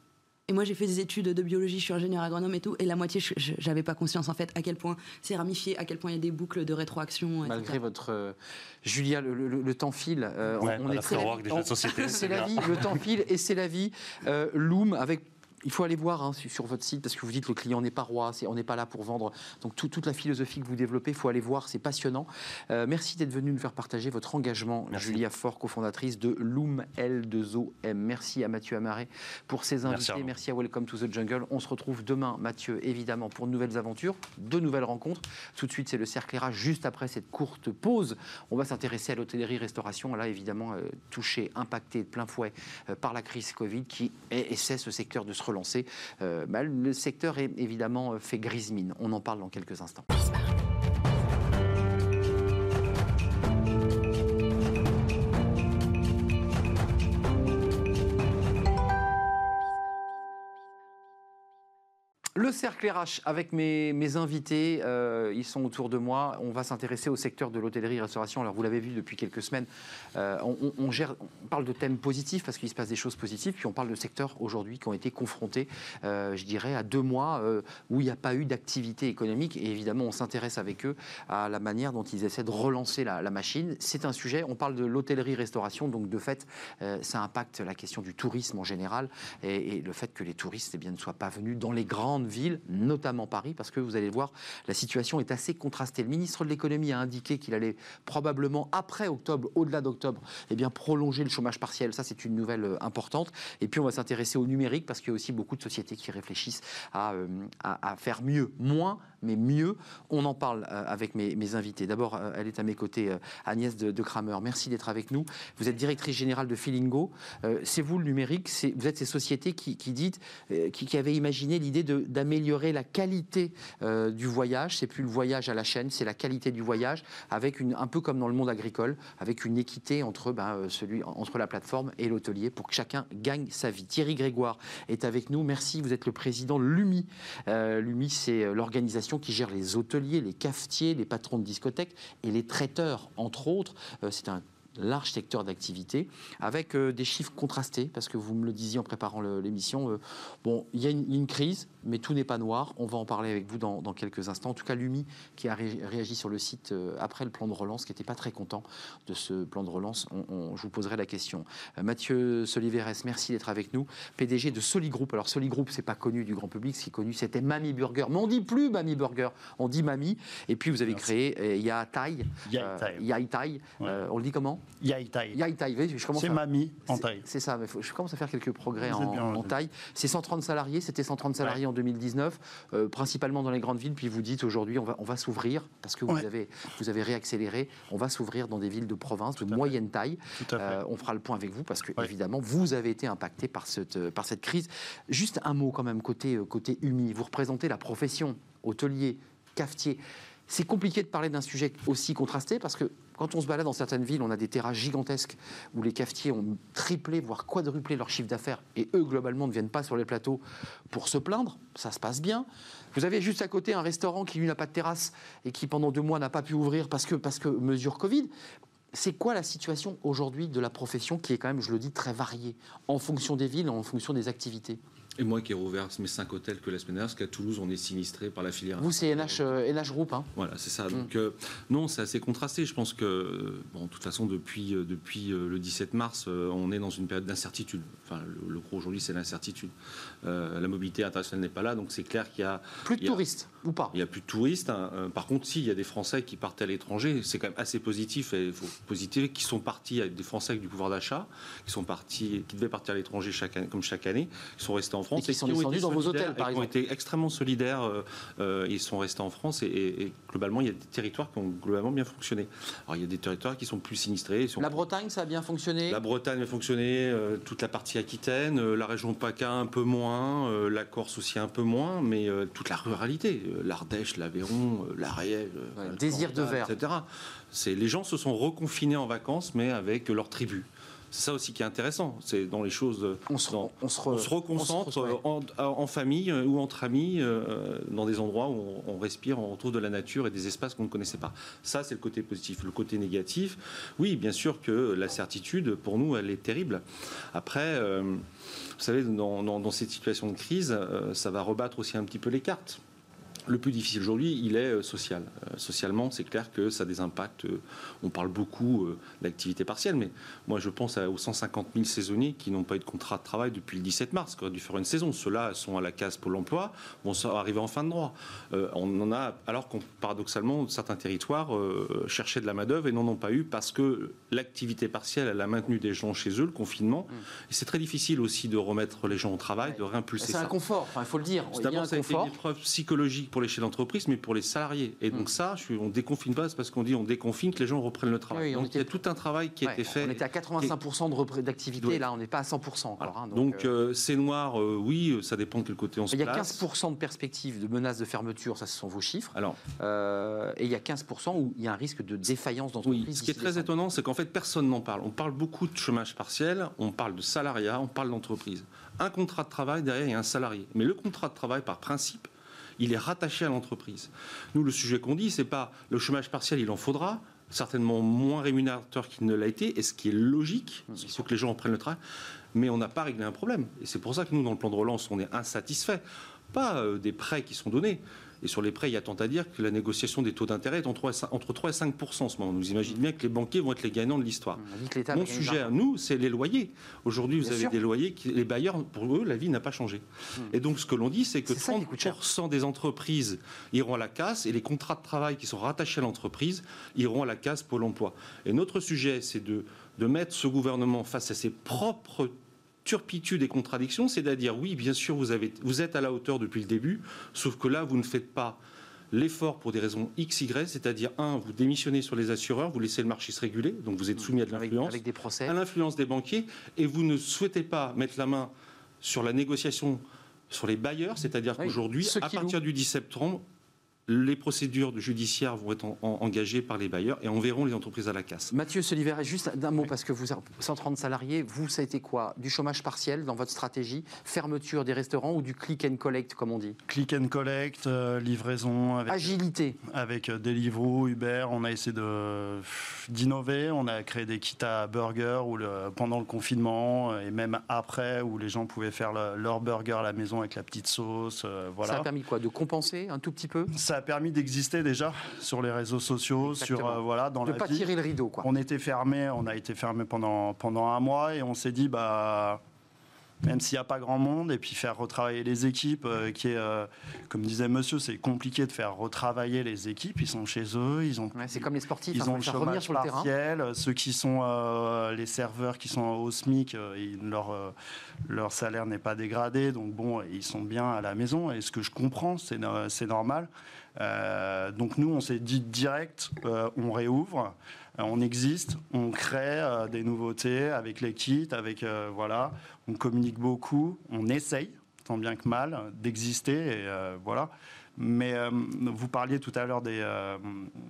Et moi, j'ai fait des études de biologie, je suis ingénieur agronome et tout, et la moitié, j'avais pas conscience en fait à quel point c'est ramifié, à quel point il y a des boucles de rétroaction. Malgré votre euh, Julia, le, temps file. Euh, on, est très C'est la vie, le temps file et c'est la vie. Euh, Loom avec il faut aller voir hein, sur votre site parce que vous dites le client n'est pas roi, on n'est pas là pour vendre. Donc toute la philosophie que vous développez, il faut aller voir, c'est passionnant. Euh, merci d'être venu nous faire partager votre engagement, Julia Fort, cofondatrice de Loom L2OM. Merci à Mathieu Amaret pour ses invités. Merci, merci, à Welcome to the Jungle. On se retrouve demain, Mathieu, évidemment, pour de nouvelles aventures, de nouvelles rencontres. Tout de suite, c'est le cercle RH. Juste après cette courte pause, on va s'intéresser à l'hôtellerie-restauration. Là, évidemment, euh, touché, impacté de plein fouet euh, par la crise Covid qui essaie ce secteur de se relancer euh, bah, le secteur est évidemment euh, fait grise mine. On en parle dans quelques instants. Le cercle RH avec mes, invités, euh, ils sont autour de moi. On va s'intéresser au secteur de l'hôtellerie-restauration. Alors vous l'avez vu depuis quelques semaines, euh, on, gère, on parle de thèmes positifs parce qu'il se passe des choses positives, puis on parle de secteurs aujourd'hui qui ont été confrontés, euh, je dirais, à deux mois où il n'y a pas eu d'activité économique. Et évidemment, on s'intéresse avec eux à la manière dont ils essaient de relancer la, machine. C'est un sujet, on parle de l'hôtellerie-restauration, donc de fait, ça impacte la question du tourisme en général et, le fait que les touristes eh bien, ne soient pas venus dans les grandes notamment Paris, parce que vous allez voir, la situation est assez contrastée. Le ministre de l'économie a indiqué qu'il allait probablement, après octobre, au-delà d'octobre, eh bien, prolonger le chômage partiel. Ça, c'est une nouvelle euh, importante. Et puis, on va s'intéresser au numérique, parce qu'il y a aussi beaucoup de sociétés qui réfléchissent à, euh, à, faire mieux, moins, mais mieux. On en parle euh, avec mes, invités. D'abord, elle est à mes côtés, Agnès de, Kramer. Merci d'être avec nous. Vous êtes directrice générale de Feelingo. Euh, c'est vous le numérique, vous êtes ces sociétés qui, qui dites, qui, qui imaginé l'idée de- d'améliorer la qualité euh, du voyage. C'est plus le voyage à la chaîne, c'est la qualité du voyage, avec une, un peu comme dans le monde agricole, avec une équité entre, ben, euh, celui, entre la plateforme et l'hôtelier pour que chacun gagne sa vie. Thierry Grégoire est avec nous. Merci, vous êtes le président de l'UMI. Euh, L'UMI, c'est l'organisation qui gère les hôteliers, les cafetiers, les patrons de discothèques et les traiteurs, entre autres. C'est un large secteur d'activité, avec euh, des chiffres contrastés, parce que vous me le disiez en préparant l'émission. euh, bon, il y a une, une crise, mais tout n'est pas noir. On va en parler avec vous dans, dans quelques instants. En tout cas, l'UMI, qui a ré- réagi sur le site euh, après le plan de relance, qui n'était pas très content de ce plan de relance, on- on- je vous poserai la question. Mathieu Soliveres, merci d'être avec nous, PDG de Soligroup. Alors, Soligroup, c'est pas connu du grand public, ce qui est connu, c'était Mamie Burger. Mais on dit plus Mamie Burger, on dit Mamie. Et puis, vous avez créé euh, Yaitai. Yaitai. Euh, Yaitai. Ouais. On le dit comment? Je commence C'est mamie en taille. C'est ça, mais faut- je commence à faire quelques progrès en, bien, en taille. C'est 130 salariés, c'était 130 salariés en 2019, euh, principalement dans les grandes villes. Puis vous dites aujourd'hui, on va, on va s'ouvrir, parce que vous, avez, vous avez réaccéléré, on va s'ouvrir dans des villes de province de fait. moyenne taille. Euh, on fera le point avec vous, parce que Ouais. évidemment, vous avez été impacté par cette, euh, par cette crise. Juste un mot quand même, côté, côté UMI. Vous représentez la profession, hôtelier, cafetier. C'est compliqué de parler d'un sujet aussi contrasté parce que quand on se balade dans certaines villes, on a des terrasses gigantesques où les cafetiers ont triplé, voire quadruplé leur chiffre d'affaires et eux, globalement, ne viennent pas sur les plateaux pour se plaindre. Ça se passe bien. Vous avez juste à côté un restaurant qui, lui, n'a pas de terrasse et qui, pendant deux mois, n'a pas pu ouvrir parce que, parce que mesure Covid. C'est quoi la situation aujourd'hui de la profession qui est quand même, je le dis, très variée en fonction des villes, en fonction des activités? Et moi qui ai rouvert mes cinq hôtels que la semaine dernière, parce qu'à Toulouse, on est sinistré par la filière. Vous, c'est NH, euh, NH Group. Hein. Voilà, c'est ça. Mm. Donc, euh, non, c'est assez contrasté. Je pense que, bon, de toute façon, depuis, euh, depuis euh, le 17 mars, on est dans une période d'incertitude. Enfin, le, le gros aujourd'hui, c'est l'incertitude. Euh, la mobilité internationale n'est pas là, donc c'est clair qu'il y a. Plus de a- touristes, ou pas? Il n'y a plus de touristes. hein. Euh, par contre, si, il y a des Français qui partent à l'étranger. C'est quand même assez positif. Et il faut positiver qui sont partis avec des Français avec du pouvoir d'achat, qui sont partis, qui devaient partir à l'étranger chaque année, comme chaque année, qui sont restés en France Et qui sont ont descendus dans vos hôtels, par et qui ont exemple. été extrêmement solidaires. euh, euh, ils sont restés en France et, globalement, il y a des territoires qui ont globalement bien fonctionné. Alors, il y a des territoires qui sont plus sinistrés. sont- La Bretagne, ça a bien fonctionné? La Bretagne a fonctionné, toute la partie Aquitaine, la région PACA un peu moins, euh, la Corse aussi un peu moins, mais euh, toute la ruralité, euh, l'Ardèche, l'Aveyron, l'Ariège, Ouais, le désir de verre. etc. C'est les gens se sont reconfinés en vacances, mais avec leur tribu. C'est ça aussi qui est intéressant. C'est dans les choses. On se, dans- on se, re- on se reconcentre on se re- ouais. en, en famille ou entre amis euh, dans des endroits où on, on respire, on retrouve de la nature et des espaces qu'on ne connaissait pas. Ça, c'est le côté positif. Le côté négatif, oui, bien sûr que la certitude, pour nous, elle est terrible. Après, euh, vous savez, dans, dans- dans cette situation de crise, euh, ça va rebattre aussi un petit peu les cartes. Le plus difficile aujourd'hui, il est euh, social. Euh, socialement, c'est clair que ça a des impacts. euh, on parle beaucoup euh, d'activité partielle, mais moi, je pense à- aux 150 000 saisonniers qui n'ont pas eu de contrat de travail depuis le 17 mars, qui auraient dû faire une saison. Ceux-là sont à la case Pôle emploi, vont arriver en fin de droit. On en a, alors qu'on, paradoxalement, certains territoires cherchaient de la main-d'œuvre et n'en ont pas eu parce que l'activité partielle, elle a maintenu des gens chez eux, le confinement. Et c'est très difficile aussi de remettre les gens au travail, de réimpulser C'est ça. un confort, enfin, il faut le dire. A D'abord, un ça a été confort. une épreuve psychologique pour les chefs d'entreprise, mais pour les salariés. Et donc ça, je suis, on déconfine pas, c'est parce qu'on dit on déconfine que les gens reprennent le travail. Oui, on donc il y a tout un travail qui a été fait. On était à 85% de repré- d'activité, Ouais. là on n'est pas à 100% encore. hein, donc euh, euh, c'est noir, euh, oui, ça dépend de quel côté on se il y a place. 15% de perspectives de menaces de fermeture, ça ce sont vos chiffres. Alors, Euh, et il y a 15% où il y a un risque de défaillance d'entreprise. oui, ce qui est très étonnant, c'est qu'en fait, personne n'en parle. On parle beaucoup de chômage partiel, on parle de salariat, on parle d'entreprise. Un contrat de travail, derrière, il y a un salarié. Mais le contrat de travail, par principe, il est rattaché à l'entreprise. Nous, le sujet qu'on dit, c'est pas le chômage partiel, il en faudra, certainement moins rémunérateur qu'il ne l'a été, et ce qui est logique, il faut que les gens reprennent le travail, mais on n'a pas réglé un problème. Et c'est pour ça que nous, dans le plan de relance, on est insatisfait. Pas euh, des prêts qui sont donnés. Et sur les prêts, il y a tant à dire que la négociation des taux d'intérêt est entre 3 et 5 en ce moment. Nous imaginons bien que les banquiers vont être les gagnants de l'histoire. Mon sujet à nous, c'est les loyers. Aujourd'hui, vous avez des loyers, qui, les bailleurs, pour eux, la vie n'a pas changé. Hmm. Et donc, ce que l'on dit, c'est que 30% des entreprises iront à la casse et les contrats de travail qui sont rattachés à l'entreprise iront à la casse Pôle emploi. Et notre sujet, c'est de, de mettre ce gouvernement face à ses propres turpitude et contradiction, c'est-à-dire oui, bien sûr, vous, avez, vous êtes à la hauteur depuis le début, sauf que là, vous ne faites pas l'effort pour des raisons X, Y, c'est-à-dire, un, vous démissionnez sur les assureurs, vous laissez le marché se réguler, donc vous êtes soumis à de l'influence, avec, des procès. à l'influence des banquiers, et vous ne souhaitez pas mettre la main sur la négociation sur les bailleurs, c'est-à-dire qu'aujourd'hui, à partir du 10 septembre, les procédures judiciaires vont être engagées par les bailleurs et on verra les entreprises à la casse. Mathieu Soliver, juste d'un mot, parce que vous, 130 salariés, vous, ça a été quoi? Du chômage partiel dans votre stratégie? Fermeture des restaurants ou du click and collect, comme on dit? Click and collect, euh, livraison. Avec, Agilité. Avec euh, Deliveroo, Uber, on a essayé d'innover. On a créé des kits à burger où le, pendant le confinement euh, et même après, où les gens pouvaient faire leur burger à la maison avec la petite sauce. voilà. Ça a permis quoi? De compenser un tout petit peu? A permis d'exister déjà sur les réseaux sociaux, sur euh, voilà dans de la pas tirer le rideau quoi. On était fermé, on a été fermé pendant pendant un mois et on s'est dit bah même s'il n'y a pas grand monde, et puis faire retravailler les équipes, euh, qui est, euh, comme disait monsieur, c'est compliqué de faire retravailler les équipes, ils sont chez eux, ils ont... c'est comme les sportifs, ils hein, ont le chômage sur le partiel, terrain. ceux qui sont les serveurs qui sont au SMIC, leur, leur salaire n'est pas dégradé, donc bon, ils sont bien à la maison, et ce que je comprends, c'est normal. Euh, donc nous, on s'est dit direct, euh, on réouvre, euh, on existe, on crée des nouveautés avec les kits, avec voilà, on communique beaucoup, on essaye tant bien que mal d'exister et voilà. Mais vous parliez tout à l'heure des,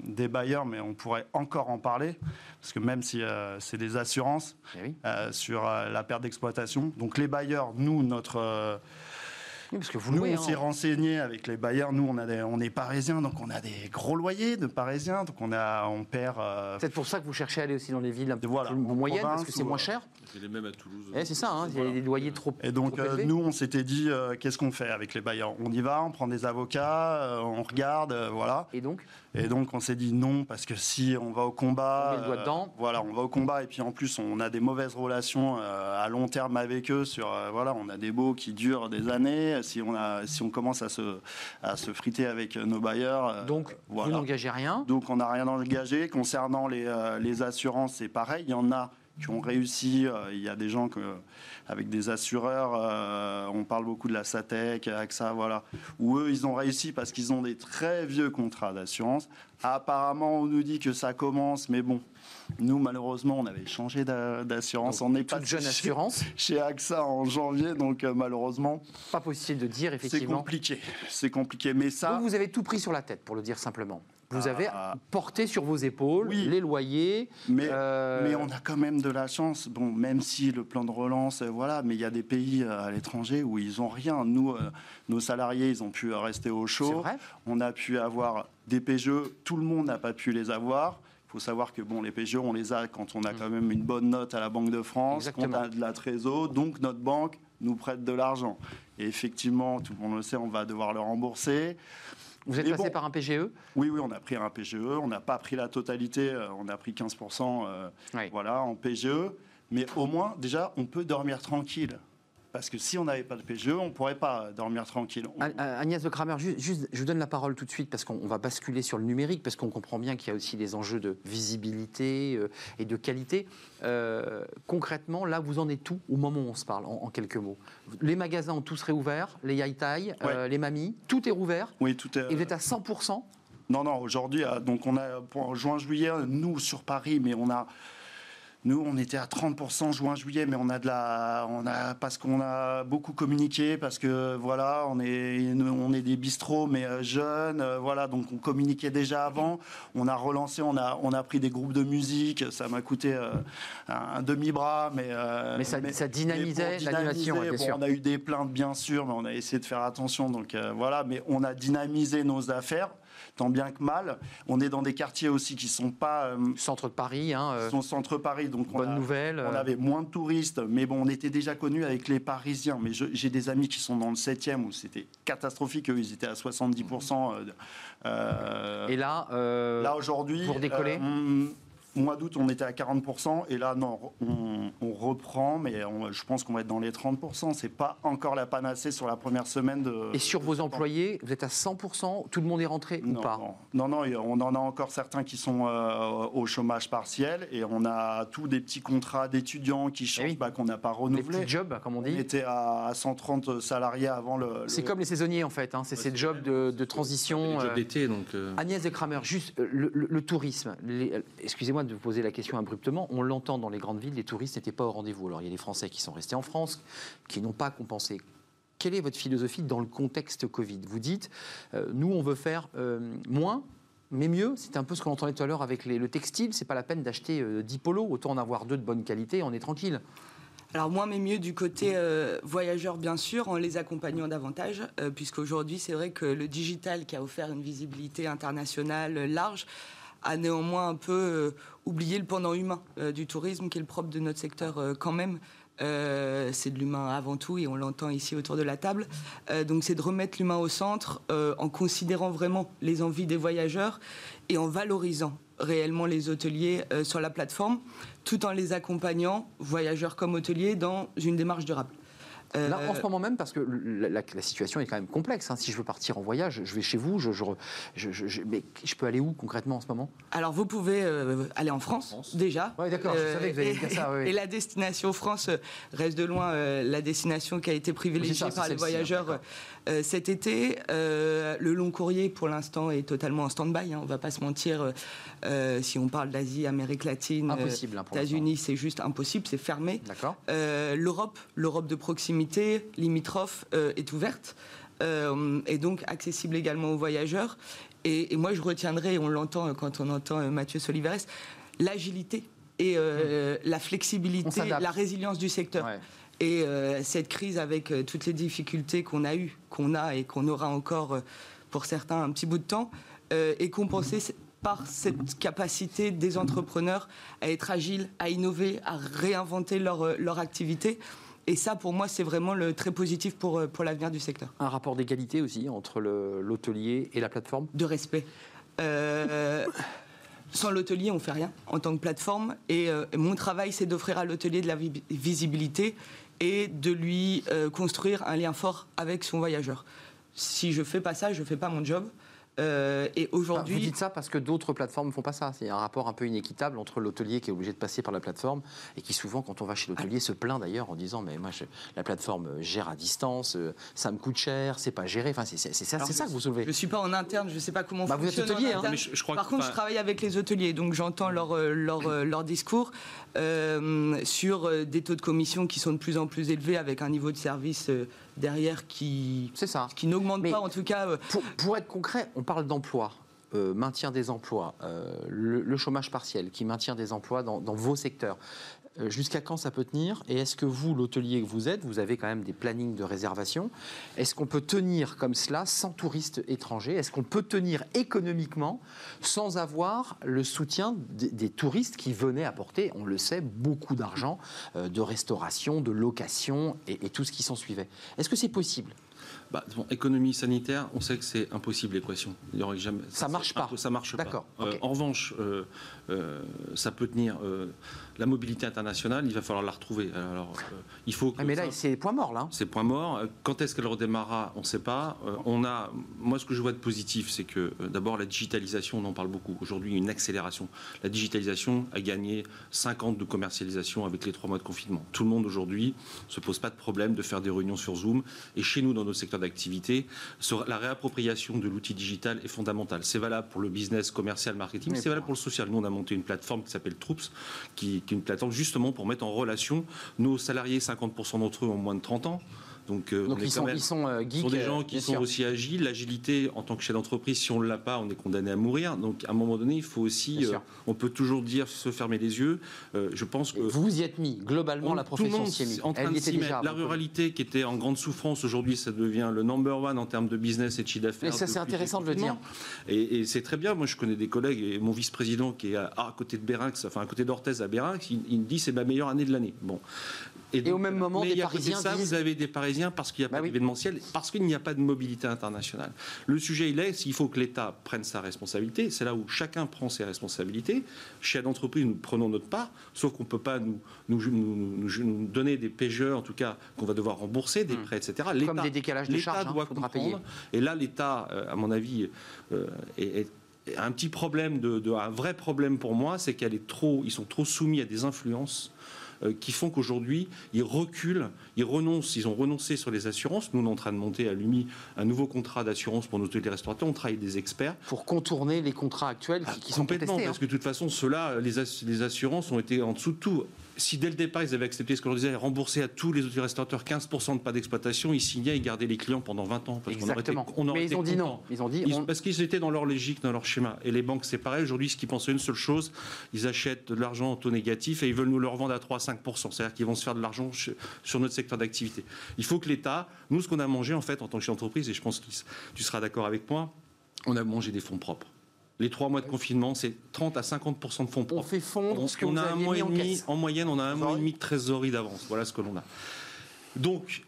des bailleurs, mais on pourrait encore en parler, parce que même si c'est des assurances eh sur la perte d'exploitation. Donc les bailleurs, nous, notre parce que vous nous, on hein. s'est renseigné avec les bailleurs. Nous, on, a on est parisiens, donc on a des gros loyers de parisiens. Donc on, a, on perd. Euh, c'est pour ça que vous cherchez à aller aussi dans les villes un peu voilà, moyennes, parce que c'est moins cher. C'est les mêmes à Toulouse. Eh, c'est ça, hein, il y a des loyers trop. Et donc, euh, nous, on s'était dit, euh, qu'est-ce qu'on fait avec les bailleurs? On y va, on prend des avocats, on regarde, voilà. Et donc? Et donc, on s'est dit non, parce que si on va au combat. On met le doigt dedans. Voilà, on va au combat, et puis en plus, on a des mauvaises relations à long terme avec eux. Sur, voilà, on a des baux qui durent des années. Si on a si on commence à se, à se friter avec nos bailleurs. Euh, Donc, vous n'engagez rien Donc, on n'a rien engagé. Concernant les, euh, les assurances, c'est pareil. Il y en a qui ont réussi. Euh, il y a des gens que, avec des assureurs, on parle beaucoup de la SATEC, AXA, voilà, où eux, ils ont réussi parce qu'ils ont des très vieux contrats d'assurance. Apparemment, on nous dit que ça commence, mais bon, nous, malheureusement, on avait changé d'assurance. On n'est pas jeune assurance chez AXA en janvier, donc euh, malheureusement. Pas possible de dire effectivement. C'est compliqué. C'est compliqué, mais ça. Vous avez tout pris sur la tête, pour le dire simplement. Vous avez ah. porté sur vos épaules les loyers. Mais, euh, mais on a quand même de la chance. Bon, même si le plan de relance, euh, voilà, mais il y a des pays à l'étranger où ils n'ont rien. Nous, nos salariés, ils ont pu rester au chaud. On a pu avoir des PGE. Tout le monde n'a pas pu les avoir. Il faut savoir que bon, les PGE, on les a quand on a mm. quand même une bonne note à la Banque de France, quand on a de la trésor, donc notre banque nous prête de l'argent. Et effectivement, tout le monde le sait, on va devoir le rembourser. Vous êtes passé par un PGE Oui, oui, on a pris un PGE. On n'a pas pris la totalité, euh, on a pris 15% euh, voilà, en PGE. Mais au moins, déjà, on peut dormir tranquille. Parce que si on n'avait pas de PGE, on ne pourrait pas dormir tranquille. Agnès de Kramer, juste, je vous donne la parole tout de suite parce qu'on va basculer sur le numérique, parce qu'on comprend bien qu'il y a aussi des enjeux de visibilité euh, et de qualité. Euh, concrètement, là, vous en êtes tout au moment où on se parle, en, quelques mots? Les magasins ont tous réouvert, les Yaitai, euh, les mamies, tout est rouvert? Oui, tout est. Et vous êtes à 100% non, non, aujourd'hui, donc on a, pour juin-juillet, nous sur Paris, mais on a nous, on était à 30% juin-juillet, mais on a de la, on a parce qu'on a beaucoup communiqué, parce que voilà, on est, on est des bistrots, mais euh, jeunes, euh, voilà, donc on communiquait déjà avant. On a relancé, on a, on a pris des groupes de musique. Ça m'a coûté euh, un, demi-bras, mais mais ça, ça dynamisait l'animation. On a eu des plaintes, bien sûr, mais on a essayé de faire attention. Donc voilà, mais on a dynamisé nos affaires tant bien que mal. On est dans des quartiers aussi qui sont pas euh, Centre de Paris, hein, euh, sont centre Paris, donc on bonne a- nouvelle. on euh, avait moins de touristes, mais bon, on était déjà connus avec les Parisiens. Mais j'ai des amis qui sont dans le 7e où c'était catastrophique. Eux, ils étaient à 70%. euh, Et là, là, aujourd'hui. pour décoller Mois d'août, on était à 40%. Et là, non, on, on reprend, mais on- je pense qu'on va être dans les 30%. C'est pas encore la panacée sur la première semaine de. et sur vos employés, vous êtes à 100%, tout le monde est rentré ou non, pas non, non, non, on en a encore certains qui sont euh, au chômage partiel et on a tous des petits contrats d'étudiants qui changent, Eh oui. bah, qu'on n'a pas Les renouvelés. petits jobs, comme on On dit. était à à 130 salariés avant le. C'est le- comme les saisonniers en fait, hein, c'est ces jobs de, de Les transition. jobs euh, d'été, donc. euh, Agnès de Kramer, juste le, le- le tourisme. Les- Excusez-moi de vous poser la question abruptement. On l'entend dans les grandes villes, les touristes n'étaient pas au rendez-vous. Alors il y a des Français qui sont restés en France, qui n'ont pas compensé. Quelle est votre philosophie dans le contexte Covid? Vous dites, euh, nous on veut faire euh, moins. Mais mieux, c'était un peu ce qu'on entendait tout à l'heure avec le textile. C'est pas la peine d'acheter euh, 10 polos, autant en avoir deux de bonne qualité, on est tranquille. Alors moins mais mieux du côté euh, voyageurs bien sûr, en les accompagnant davantage, euh, puisqu'aujourd'hui c'est vrai que le digital qui a offert une visibilité internationale large a néanmoins un peu euh, oublié le pendant humain euh, du tourisme qui est le propre de notre secteur euh, quand même. C'est de l'humain avant tout et on l'entend ici autour de la table. Donc c'est de remettre l'humain au centre en considérant vraiment les envies des voyageurs et en valorisant réellement les hôteliers sur la plateforme tout en les accompagnant, voyageurs comme hôteliers, dans une démarche durable. Euh, Là, en ce moment même, parce que la, la- la situation est quand même complexe. hein. Si je veux partir en voyage, je vais chez vous. Je, je re- je- je- je- mais je peux aller où concrètement en ce moment? Alors, vous pouvez euh, aller en France, déjà. Ouais, d'accord, je savais que vous alliez et, dire ça, oui, oui. et la destination France euh, reste de loin euh, la destination qui a été privilégiée ça, par les hein, voyageurs euh, cet été. Euh, le long courrier, pour l'instant, est totalement en stand-by. hein, on va pas se mentir. euh, euh, si on parle d'Asie, Amérique latine, euh, hein. États-Unis, c'est juste impossible, c'est fermé. D'accord. Euh, L'Europe, l'Europe de proximité, limitrophe, euh, est ouverte euh, et donc accessible également aux voyageurs. Et, et moi, je retiendrai, on l'entend quand on entend euh, Mathieu Solivares, l'agilité et euh, la flexibilité, la résilience du secteur. Ouais. Et euh, cette crise, avec euh, toutes les difficultés qu'on a eues, qu'on a et qu'on aura encore euh, pour certains un petit bout de temps, euh, est compensée c- par cette capacité des entrepreneurs à être agiles, à innover, à réinventer leur, euh, leur activité. Et ça, pour moi, c'est vraiment le très positif pour, euh, pour l'avenir du secteur. Un rapport d'égalité aussi entre l'hôtelier et la plateforme? De respect. Euh, sans l'hôtelier, on fait rien en tant que plateforme. Et euh, mon travail, c'est d'offrir à l'hôtelier de la vi- visibilité et de lui euh, construire un lien fort avec son voyageur. Si je fais pas ça, je fais pas mon job. Euh, et Enfin, vous aujourd'hui, dites ça parce que d'autres plateformes ne font pas ça. C'est un rapport un peu inéquitable entre l'hôtelier qui est obligé de passer par la plateforme et qui souvent, quand on va chez l'hôtelier, se plaint d'ailleurs en disant mais moi je- la plateforme gère à distance, euh, ça me coûte cher, c'est pas géré. Enfin c'est ça, que vous soulevez. je suis pas en interne, je sais pas comment Bah, vous êtes fonctionne en hôtelier, hein. interne. Mais je- je crois Par que- contre, enfin- je travaille avec les hôteliers, donc j'entends leur, euh, leur, euh, leur discours euh, sur euh, des taux de commission qui sont de plus en plus élevés avec un niveau de service euh, derrière qui, C'est ça. qui n'augmente pas, en tout cas. euh, Pour, pour être concret, on parle d'emploi. euh, maintien des emplois, euh, le, le chômage partiel qui maintient des emplois dans, dans vos secteurs. Euh, Jusqu'à quand ça peut tenir Et est-ce que vous, l'hôtelier que vous êtes, vous avez quand même des plannings de réservation Est-ce qu'on peut tenir comme cela sans touristes étrangers Est-ce qu'on peut tenir économiquement sans avoir le soutien des, des touristes qui venaient apporter, on le sait, beaucoup d'argent euh, de restauration, de location et, et tout ce qui s'en suivait Est-ce que c'est possible? Bah, bon, économie sanitaire, on sait que c'est impossible l'équation. Il y aurait jamais. Ça c'est marche pas. impo- Ça marche pas. D'accord, Euh, en revanche, euh, euh, ça peut tenir. La mobilité internationale, il va falloir la retrouver. Alors, euh, il faut. Que Ah, Mais là, ça- c'est point mort là. hein. c'est point mort. Euh, Quand est-ce qu'elle redémarrera On ne sait pas. Euh, on a, moi, ce que je vois de positif, c'est que euh, d'abord la digitalisation, on en parle beaucoup. Aujourd'hui, une accélération. La digitalisation a gagné 50 de commercialisation avec les trois mois de confinement. Tout le monde aujourd'hui se pose pas de problème de faire des réunions sur Zoom. Et chez nous, dans notre secteur d'activité, la réappropriation de l'outil digital est fondamentale. C'est valable pour le business commercial, marketing, Mais c'est valable pour le social. Nous, on a monté une plateforme qui s'appelle Troops, qui, qui est une plateforme justement pour mettre en relation nos salariés, 50% d'entre eux ont moins de 30 ans. Donc, euh, Donc on est ils sont, même- ils sont euh, ce geeks. sont des euh, gens qui sont sûr. aussi agiles. L'agilité, en tant que chef d'entreprise, si on ne l'a pas, on est condamné à mourir. Donc, à un moment donné, il faut aussi. Euh, on peut toujours dire se fermer les yeux. Je pense que. Vous vous y êtes mis. Globalement, On- la profession s'y est mise. en train Elle de était déjà. La ruralité qui était en grande souffrance, aujourd'hui, ça devient le number one en termes de business et de chiffre d'affaires. Mais ça, c'est intéressant de le dire. Et, et c'est très bien. Moi, je connais des collègues et mon vice-président qui est à, à côté de Bérinx, enfin à côté d'Orthez à Bérinx, il, il me dit c'est ma meilleure année de l'année. Bon. Et au même moment, mais des il Parisiens ça, disent- vous avez des Parisiens parce qu'il n'y a Bah pas oui. d'événementiel, parce qu'il n'y a pas de mobilité internationale. Le sujet, il est, s'il faut que l'État prenne sa responsabilité. C'est là où chacun prend ses responsabilités. Chez d'entreprise, nous prenons notre part, sauf qu'on ne peut pas nous, nous, nous- nous- nous donner des PGE, en tout cas, qu'on va devoir rembourser, des prêts, etc. Comme L'État- des décalages de charges, hein, doit comprendre. payer. Et là, l'État, euh, à mon avis, euh, est, est- un petit problème, de, de- un vrai problème pour moi, c'est qu'elle est trop, ils sont trop soumis à des influences qui font qu'aujourd'hui, ils reculent, ils renoncent, ils ont renoncé sur les assurances. Nous, on est en train de monter à l'UMI un nouveau contrat d'assurance pour nos hôteliers restaurateurs. On travaille avec des experts. Pour contourner les contrats actuels qui, qui sont Complètement, contestés. parce hein. que de toute façon, ceux-là, les assurances ont été en dessous de tout. Si dès le départ, ils avaient accepté ce que je disais, rembourser à tous les hôteliers restaurateurs 15% de pas d'exploitation, ils signaient et gardaient les clients pendant 20 ans. Parce été- Exactement. on Mais ils ont dit non. Ils ont dit Ils- on- Parce qu'ils étaient dans leur logique, dans leur schéma. Et les banques, c'est pareil. Aujourd'hui, ce qu'ils pensaient une seule chose, ils achètent de l'argent en taux négatif et ils veulent nous le revendre à 3 à 5 C'est-à-dire qu'ils vont se faire de l'argent sur notre secteur d'activité. Il faut que l'État, nous, ce qu'on a mangé, en fait, en tant que chef d'entreprise, et je pense que tu seras d'accord avec moi, on a mangé des fonds propres. Les trois mois de confinement, c'est 30 à 50% de fonds on propres. fait fondre On, ce on a un mois et demi, en moyenne, on a un mois et demi de trésorerie d'avance. Voilà ce que l'on a. Donc,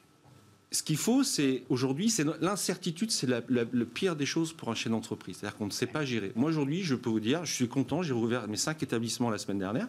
ce qu'il faut, c'est aujourd'hui, c'est l'incertitude, c'est le pire des choses pour un chef d'entreprise. C'est-à-dire qu'on ne sait pas gérer. Moi, aujourd'hui, je peux vous dire, je suis content, j'ai rouvert mes cinq établissements la semaine dernière.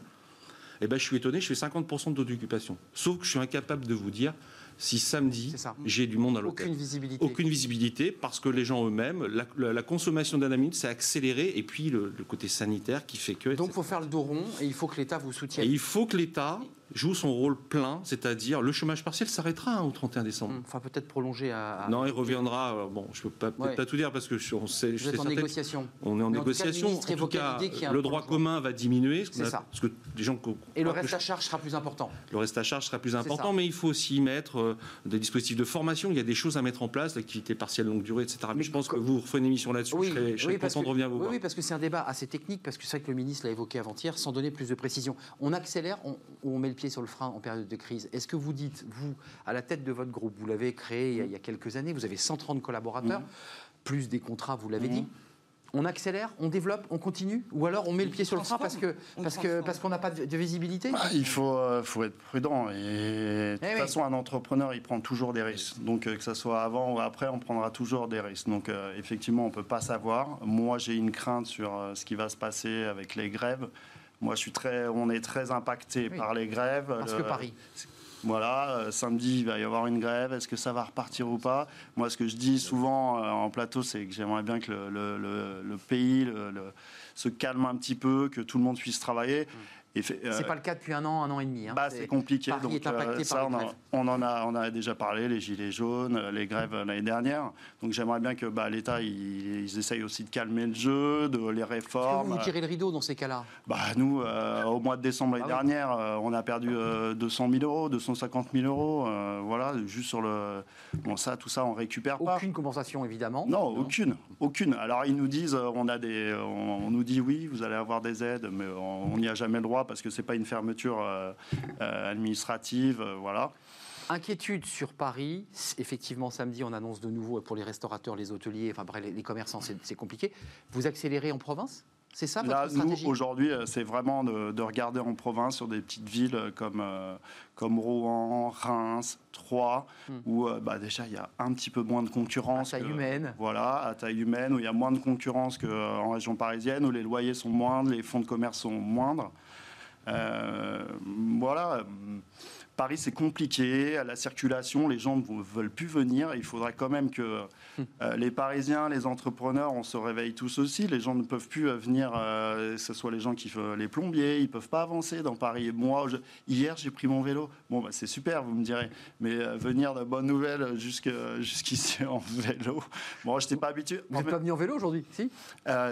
Eh ben, je suis étonné, je fais 50% de taux d'occupation. Sauf que je suis incapable de vous dire si samedi, C'est j'ai du monde à l'hôtel. Aucune visibilité. Aucune visibilité parce que les gens eux-mêmes, la, la- la consommation d'anamine s'est accélérée et puis le, le côté sanitaire qui fait que. Donc il faut faire le dos rond et il faut que l'État vous Et soutienne. il faut que l'État joue son rôle plein, c'est-à-dire le chômage partiel s'arrêtera hein, au 31 décembre. Enfin peut-être prolonger à. à- Non, il reviendra. euh, Bon, je peux pas, peut-être Ouais. pas tout dire parce que je, on sait, Vous êtes en négociation. On est en Mais en tout cas, le négociation. En tout cas, le droit commun va diminuer. C'est ça. Parce que les gens Et le reste à charge sera plus important. le reste à charge sera plus important, mais il faut aussi mettre euh, des dispositifs de formation. Il y a des choses à mettre en place, l'activité partielle longue durée, etc. Mais, Mais je pense que vous refaites une émission là-dessus. je serais, je serais parce content que, de revenir vous oui, voir. oui, parce que c'est un débat assez technique, parce que c'est vrai que le ministre l'a évoqué avant-hier, sans donner plus de précision. On accélère on- ou on met le pied sur le frein en période de crise Est-ce que vous dites, vous, à la tête de votre groupe, vous l'avez créé il y, a, il y a quelques années, vous avez 130 collaborateurs, plus des contrats, vous l'avez dit on accélère, on développe, on continue Ou alors on met le pied sur le frein parce que parce que parce qu'on n'a pas de, de visibilité? Ah, il faut, euh, faut être prudent. Et de toute Eh oui. façon, un entrepreneur, il prend toujours des risques. Donc, euh, que ce soit avant ou après, on prendra toujours des risques. Donc, euh, effectivement, on ne peut pas savoir. Moi, j'ai une crainte sur euh, ce qui va se passer avec les grèves. Moi, je suis très, on est très impacté Oui. par les grèves. Parce que Le- Paris. Voilà, euh, samedi, il va y avoir une grève. Est-ce que ça va repartir ou pas? Moi, ce que je dis souvent euh, en plateau, c'est que j'aimerais bien que le, le- le- le pays se calme un petit peu, que tout le monde puisse travailler. Et euh, C'est pas le cas depuis un an, un an et demi. hein. bah, c'est compliqué. Paris donc, est impacté euh, ça, par on, les en- grèves. on en a, on a déjà parlé, les gilets jaunes, euh, les grèves euh, l'année dernière. Donc j'aimerais bien que bah, l'État, ils, ils essayent aussi de calmer le jeu, de les que réformes. vous, vous tirez le rideau dans ces cas-là? Bah, nous, euh, au mois de décembre l'année Ah dernière, euh, on a perdu euh, 200 000 euros, 250 000 euros. euh, voilà, juste sur le. Bon, ça, tout ça, on récupère pas. Aucune compensation évidemment. Non, aucune, aucune. Alors ils nous disent, euh, on a des, on, on nous dit oui, vous allez avoir des aides, mais on on n'y a jamais le droit parce que c'est pas une fermeture euh, euh, administrative, euh, voilà. Inquiétude sur Paris. Effectivement, samedi, on annonce de nouveau pour les restaurateurs, les hôteliers, enfin bref, les, commerçants, c'est compliqué. Vous accélérez en province? C'est ça votre Là, nous, aujourd'hui, c'est vraiment de, de regarder en province sur des petites villes comme, euh, comme Rouen, Reims, Troyes, Hmm. où euh, bah, déjà il y a un petit peu moins de À concurrence. taille que- humaine. Voilà, à taille humaine, où il y a moins de concurrence qu'en région parisienne, où les loyers sont moindres, les fonds de commerce sont moindres. Euh, voilà. Paris, c'est compliqué. La circulation, les gens ne veulent plus venir. Il faudrait quand même que euh, les Parisiens, les entrepreneurs, on se réveille tous aussi. Les gens ne peuvent plus euh, venir, euh, que ce soit les gens qui font les plombiers, ils ne peuvent pas avancer dans Paris. Moi, je- hier, j'ai pris mon vélo. Bon, bah, c'est super, vous me direz. Mais euh, venir de bonnes nouvelles jusqu'ici en vélo, bon, je n'étais pas habitué. Vous n'êtes pas venu en vélo aujourd'hui Si?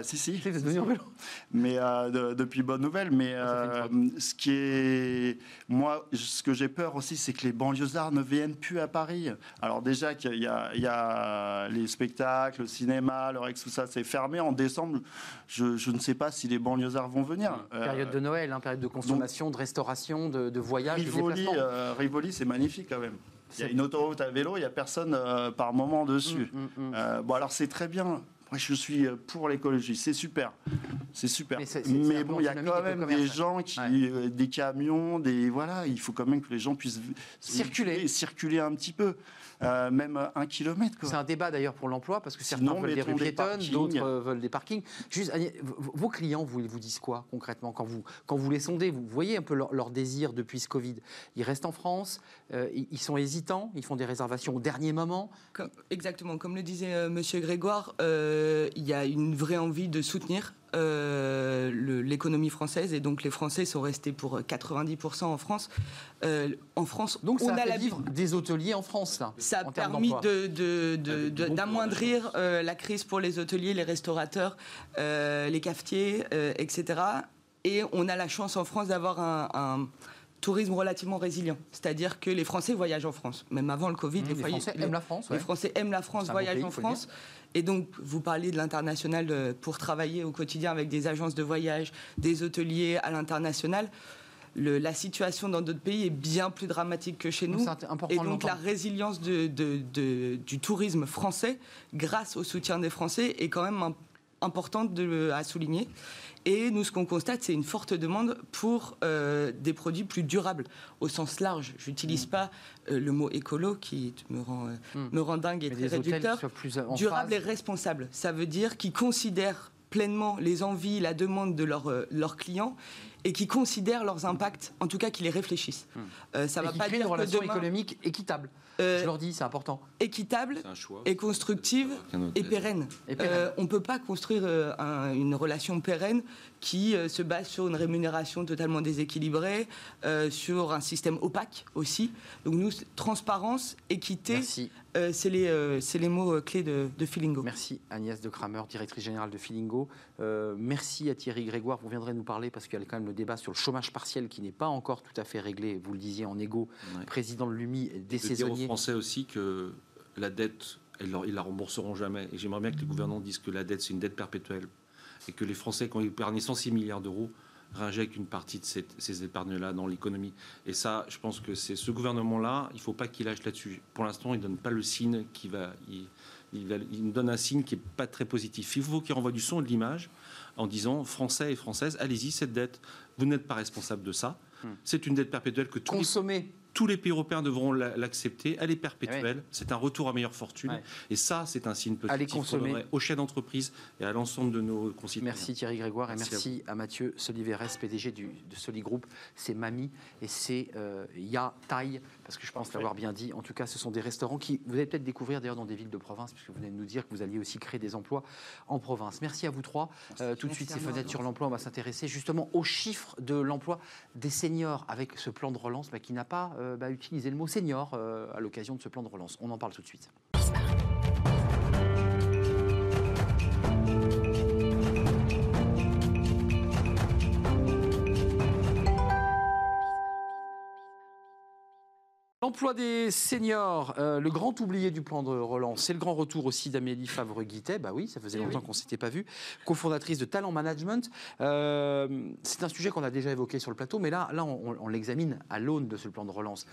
Si, si. Si, vous êtes venu en vélo. Mais de- depuis bonne nouvelle. Mais Ah, ce qui est, moi, ce que j'ai peur, aussi, c'est que les banlieusards ne viennent plus à Paris. Alors déjà qu'il y, a- il y a les spectacles, le cinéma, le Rex, tout ça, c'est fermé. En décembre, je, je ne sais pas si les banlieusards vont venir. Euh, Période de Noël, hein, période de consommation, de restauration, de, de voyage, Rivoli, euh, Rivoli, c'est magnifique quand même. Il y a C'est- une autoroute à vélo, il n'y a personne euh, par moment dessus. Mm, mm. Euh, bon, alors c'est très bien. Moi, je suis euh, pour l'écologie, c'est super, c'est super. Mais bon, il y a quand même des gens qui, Ouais. euh, des camions, des voilà, il faut quand même que les gens puissent Circuler. circuler un petit peu, Euh, même un kilomètre. C'est un débat d'ailleurs pour l'emploi parce que certains Sinon, veulent des rues piétonnes, parkings. d'autres euh, veulent des parkings. Juste, vos clients, vous, ils vous disent quoi concrètement quand vous, quand vous les sondez Vous voyez un peu leur, leur désir depuis ce Covid? Ils restent en France, euh, ils, sont hésitants, ils font des réservations au dernier moment? Comme- exactement, comme le disait euh, Monsieur Grégoire, euh, il y a une vraie envie de soutenir euh, l'économie française et donc les Français sont restés pour 90% en France. Euh, en France, Donc on ça a a fait l'habitude. vivre des hôteliers en France, là. Ça a permis d'emploi. de- de- de- Avec de- du bon d'amoindrir euh, la crise pour les hôteliers, les restaurateurs, euh, les cafetiers, euh, etc. Et on a la chance en France d'avoir un, un tourisme relativement résilient. C'est-à-dire que les Français voyagent en France. Même avant le Covid, Mmh, les, Français aiment la France. les. Français aiment la France, voyagent pays, en France. Et donc, vous parlez de l'international euh, pour travailler au quotidien avec des agences de voyage, des hôteliers à l'international. Le- la situation dans d'autres pays est bien plus dramatique que chez nous. Et donc la résilience de- de- de- du tourisme français, grâce au soutien des Français, est quand même un- importante de- à souligner. Et nous, ce qu'on constate, c'est une forte demande pour euh, des produits plus durables, au sens large. Je n'utilise Mm. pas euh, le mot écolo, qui me rend, euh, Mm. me rend dingue et Mais très qui réducteur. plus Durable et responsable. Ça veut dire qu'ils considèrent pleinement les envies, la demande de leurs euh, leurs clients et qui considèrent leurs impacts, en tout cas qu'ils les réfléchissent. Euh, ça. Et va qui pas dire une relation demain, économique équitable. Euh, Je leur dis, c'est important. équitable C'est un choix. et constructive et pérenne. Et pérenne. Euh, on ne peut pas construire euh, un- une relation pérenne qui euh, se base sur une rémunération totalement déséquilibrée, euh, sur un système opaque aussi. Donc nous, transparence, équité, Merci. Euh, c'est les, euh, c'est les mots euh, clés de, de Feelingo. Merci Agnès de Kramer, directrice générale de Filingo. Euh, merci à Thierry Grégoire. Vous viendrez nous parler parce qu'il y a quand même le débat sur le chômage partiel qui n'est pas encore tout à fait réglé. Vous le disiez en égo, Ouais. président de l'UMI, des de dire aux saisonniers. Français aussi que la dette, ils ils la rembourseront jamais. Et j'aimerais bien que les gouvernants disent que la dette, c'est une dette perpétuelle. Et que les Français, quand ils épargnent 106 milliards d'euros, réinjectent une partie de ces épargnes-là dans l'économie. Et ça, je pense que c'est ce gouvernement-là, il ne faut pas qu'il lâche là-dessus. Pour l'instant, il ne donne pas le signe qui va... Il, nous donne un signe qui n'est pas très positif. Il faut qu'il renvoie du son et de l'image en disant Français et Françaises, allez-y, cette dette, vous n'êtes pas responsable de ça. Hmm. C'est une dette perpétuelle que tous Consommer. Tous les pays européens devront la- l'accepter. Elle est perpétuelle. C'est un retour à meilleure fortune. Ouais. Et ça, c'est un signe positif qu'on donnerait aux chefs d'entreprise et à l'ensemble de nos concitoyens. Merci Thierry Grégoire et Merci à, Mathieu Soliveres, PDG du, de Soligroup. C'est Mamie et c'est euh, Ya Thai, parce que je pense l'avoir bien dit. En tout cas, ce sont des restaurants qui vous allez peut-être découvrir d'ailleurs dans des villes de province, puisque vous venez de nous dire que vous alliez aussi créer des emplois en province. Merci à vous trois. Euh, tout de suite, ces fenêtres sur l'emploi, on va s'intéresser justement aux chiffres de l'emploi des seniors avec ce plan de relance bah, qui n'a pas euh, bah, utilisé le mot senior euh, à l'occasion de ce plan de relance. On en parle tout de suite. L'emploi des seniors, euh, le grand oublié du plan de relance, c'est le grand retour aussi d'Amélie Favre-Guittet. Bah oui, ça faisait longtemps oui. qu'on ne s'était pas vu. Cofondatrice de Talent Management. Euh, c'est un sujet qu'on a déjà évoqué sur le plateau, mais là, là on, on l'examine à l'aune de ce plan de relance.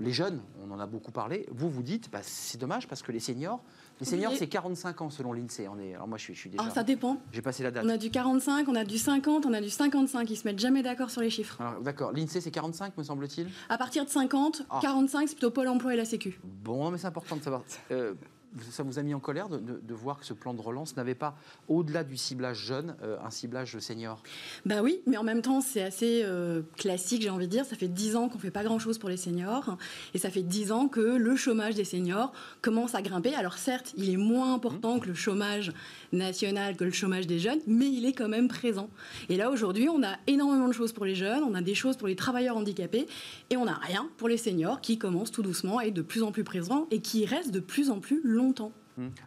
Les jeunes, on en a beaucoup parlé. Vous, vous dites, bah, c'est dommage parce que les seniors, les seniors, c'est 45 ans selon l'INSEE. Alors moi, je suis, je suis déjà. Alors ça dépend. J'ai passé la date. On a du 45, on a du 50, on a du 55. Ils se mettent jamais d'accord sur les chiffres. Alors, D'accord, l'INSEE, c'est 45, me semble-t-il? À partir de 50, Ah. 45, c'est plutôt Pôle emploi et la Sécu. Bon, non, mais c'est important de savoir. Euh, ça vous a mis en colère de, voir que ce plan de relance n'avait pas, au-delà du ciblage jeune, euh, un ciblage senior? Bah oui, mais en même temps, c'est assez euh, classique, j'ai envie de dire. Ça fait 10 ans qu'on fait pas grand-chose pour les seniors. Et ça fait 10 ans que le chômage des seniors commence à grimper. Alors certes, il est moins important que le chômage national, que le chômage des jeunes, mais il est quand même présent. Et là, aujourd'hui, on a énormément de choses pour les jeunes, on a des choses pour les travailleurs handicapés, et on n'a rien pour les seniors qui commencent tout doucement à être de plus en plus présents et qui restent de plus en plus longtemps.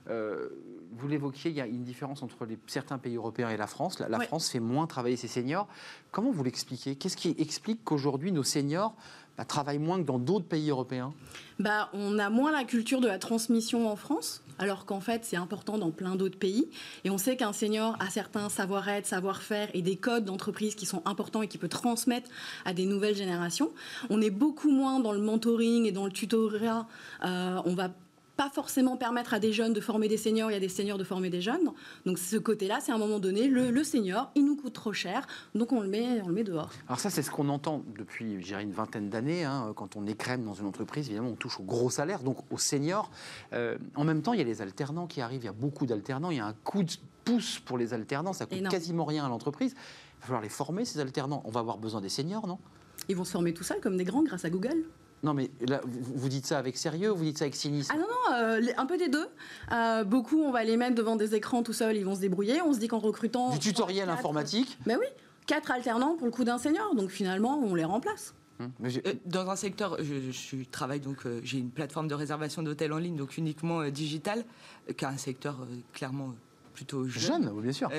Euh, vous l'évoquiez, il y a une différence entre les- certains pays européens et la France. La, la Ouais. France fait moins travailler ses seniors. Comment vous l'expliquez? Qu'est-ce qui explique qu'aujourd'hui nos seniors bah, travaillent moins que dans d'autres pays européens? Bah, On a moins la culture de la transmission en France, alors qu'en fait, c'est important dans plein d'autres pays. Et on sait qu'un senior a certains savoir-être, savoir-faire et des codes d'entreprise qui sont importants et qui peut transmettre à des nouvelles générations. On est beaucoup moins dans le mentoring et dans le tutorat. Euh, on va pas forcément permettre à des jeunes de former des seniors et à des seniors de former des jeunes. Donc ce côté-là, c'est à un moment donné, le, senior, il nous coûte trop cher, donc on le met, on le met dehors. Alors ça, c'est ce qu'on entend depuis, je dirais, une vingtaine d'années. Hein. quand on est crème dans une entreprise, évidemment, on touche au gros salaire, donc aux seniors. Euh, en même temps, il y a les alternants qui arrivent, il y a beaucoup d'alternants, il y a un coup de pouce pour les alternants, ça coûte quasiment rien à l'entreprise. Il va falloir les former, ces alternants. On va avoir besoin des seniors, non? Ils vont se former tout seuls comme des grands grâce à Google. Non, mais là, vous dites ça avec sérieux ou vous dites ça avec cynisme Ah non, non, euh, un peu des deux. Euh, beaucoup, on va les mettre devant des écrans tout seuls, ils vont se débrouiller. On se dit qu'en recrutant. Du tutoriel informatique Ben oui, quatre alternants pour le coup d'un senior. Donc finalement, on les remplace. Hum, euh, dans un secteur, je, travaille donc, j'ai une plateforme de réservation d'hôtels en ligne, donc uniquement digital, qui a un secteur clairement plutôt jeune. Jeune, bien sûr.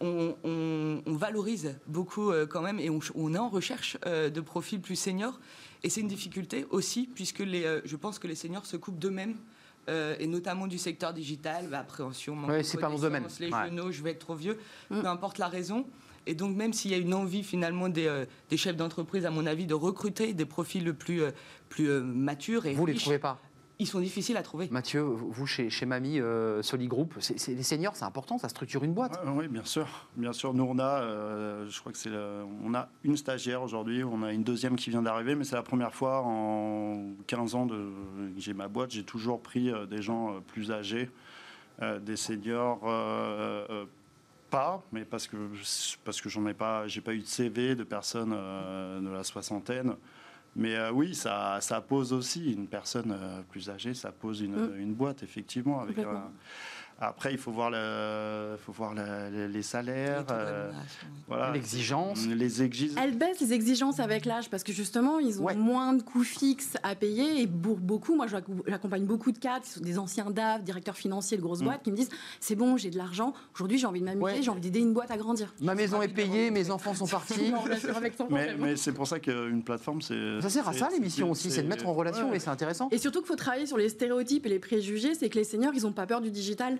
on, valorise beaucoup quand même et on, on, est en recherche de profils plus seniors. Et c'est une difficulté aussi, puisque les, euh, je pense que les seniors se coupent d'eux-mêmes. Euh, et notamment du secteur digital, bah, appréhension, ouais, c'est pas mon domaine. les genoux, je vais être trop vieux, mm. peu importe la raison. Et donc, même s'il y a une envie finalement des, euh, des chefs d'entreprise, à mon avis, de recruter des profils le plus, plus matures et vous ne les trouvez pas ils sont difficiles à trouver. Mathieu, vous chez, chez Mamie, euh, Soligroup, c'est, les seniors, c'est important, ça structure une boîte. oui, bien sûr, bien sûr. Nous on a, euh, je crois que c'est, on a une stagiaire aujourd'hui, on a une deuxième qui vient d'arriver, mais c'est la première fois en 15 ans de, que j'ai ma boîte, j'ai toujours pris euh, des gens euh, plus âgés, des seniors. pas, mais parce que parce que j'en ai pas, j'ai pas eu de CV de personnes de la soixantaine. Mais euh, oui, ça, ça, pose aussi une personne euh, plus âgée, ça pose une, mm. une boîte, effectivement. Avec, après, il faut voir, le, faut voir les salaires, euh, voilà, l'exigence. Les exigences. Elles baissent les exigences avec l'âge parce que justement, ils ont moins de coûts fixes à payer. Et pour beaucoup, moi, j'accompagne beaucoup de cadres, des anciens DAF, directeurs financiers de grosses mm. boîtes, qui me disent c'est bon, j'ai de l'argent. Aujourd'hui, j'ai envie de m'amuser, j'ai envie d'aider une boîte à grandir. Ma maison est payée, mes enfants sont partis. mais, mais c'est pour ça qu'une plateforme, c'est. Ça sert à ça l'émission aussi, c'est de mettre en relation, et c'est intéressant. Et surtout qu'il faut travailler sur les stéréotypes et les préjugés. C'est que les seniors, ils n'ont pas peur du digital.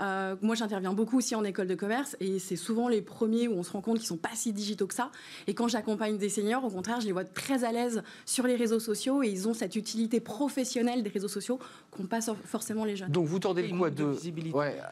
Euh, moi, j'interviens beaucoup aussi en école de commerce et c'est souvent les premiers où on se rend compte qu'ils sont pas si digitaux que ça. Et quand j'accompagne des seniors, au contraire, je les vois très à l'aise sur les réseaux sociaux et ils ont cette utilité professionnelle des réseaux sociaux qu'ont pas forcément les jeunes. Donc vous tordez le cou à deux,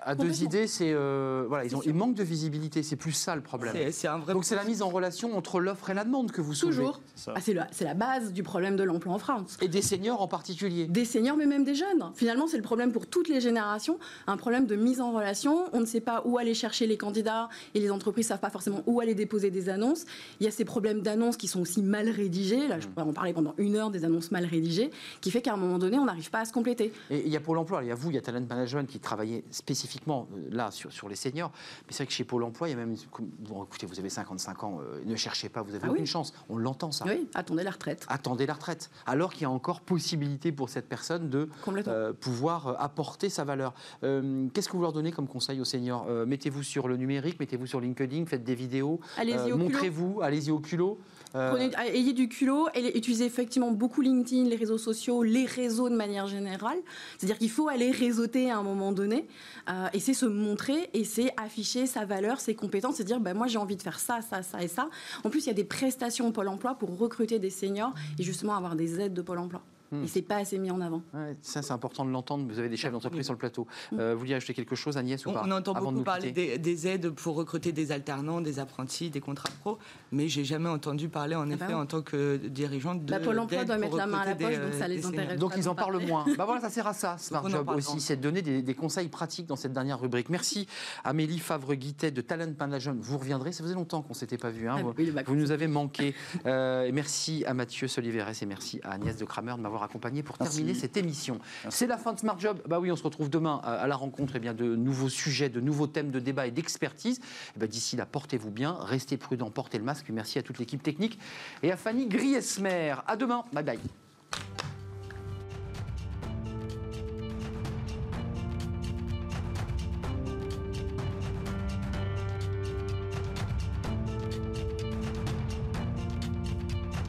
à deux idées. C'est euh, voilà, ils, ont, ils manquent de visibilité. C'est plus ça le problème. un vrai Donc c'est la mise en relation entre l'offre et la demande que vous soulevez. Toujours. Ah, c'est la, la base du problème de l'emploi en France. Et des seniors en particulier. Des seniors, mais même des jeunes. Finalement, c'est le problème pour toutes les générations. Un problème de mise en relation on ne sait pas où aller chercher les candidats et les entreprises ne savent pas forcément où aller déposer des annonces. Il y a ces problèmes d'annonces qui sont aussi mal rédigés. Là, je pourrais en parler pendant une heure des annonces mal rédigées, qui fait qu'à un moment donné, on n'arrive pas à se compléter. Et il y a Pôle emploi, il y a vous, il y a Talent Management qui travaillait spécifiquement euh, là sur, sur les seniors. Mais c'est vrai que chez Pôle emploi, il y a même. Bon, écoutez, vous avez 55 ans, euh, ne cherchez pas, vous avez ah aucune chance. On l'entend ça. Oui, attendez la retraite. Attendez la retraite. Alors qu'il y a encore possibilité pour cette personne de euh, pouvoir apporter sa valeur. Qu'est-ce que vous leur donnez comme conseil aux seniors mettez-vous sur le numérique, mettez-vous sur LinkedIn, faites des vidéos, euh, montrez-vous, allez-y au culot. Euh, ayez du culot et utilisez effectivement beaucoup LinkedIn, les réseaux sociaux, les réseaux de manière générale. C'est-à-dire qu'il faut aller réseauter à un moment donné euh, et c'est se montrer et c'est afficher sa valeur, ses compétences, c'est dire ben, moi j'ai envie de faire ça, ça, ça et ça. En plus, il y a des prestations au Pôle emploi pour recruter des seniors et justement avoir des aides de Pôle emploi. Hmm. Il s'est pas assez mis en avant. ça, c'est important de l'entendre. Vous avez des chefs d'entreprise sur le plateau. Hmm. Euh, vous vouliez ajouter quelque chose, Agnès, ou on, pas On entend beaucoup parler des, aides pour recruter des alternants, des apprentis, des contrats pro, mais j'ai jamais entendu parler, en ah effet, bah en tant que dirigeante de. Bah, Pôle emploi doit mettre la main à la poche, donc ça les intéresse. Donc ils en parlent moins. bah voilà, ça sert à ça, Smart Job aussi, c'est de donner des, conseils pratiques dans cette dernière rubrique. Merci Amélie Favre-Guittet de Talent Management. Vous reviendrez, ça faisait longtemps qu'on s'était pas vu. Hein. Ah vous, nous avez manqué. Euh, merci à Mathieu Soliveres et merci à Agnès de Kramer de m'avoir accompagné pour terminer cette émission. C'est la fin de Smart Job. Bah oui, on se retrouve demain à la rencontre eh bien, de nouveaux sujets, de nouveaux thèmes de débat et d'expertise. Eh d'ici là, portez-vous bien, restez prudents, portez le masque. Merci à toute l'équipe technique et à Fanny Griesmer. À demain. Bye bye.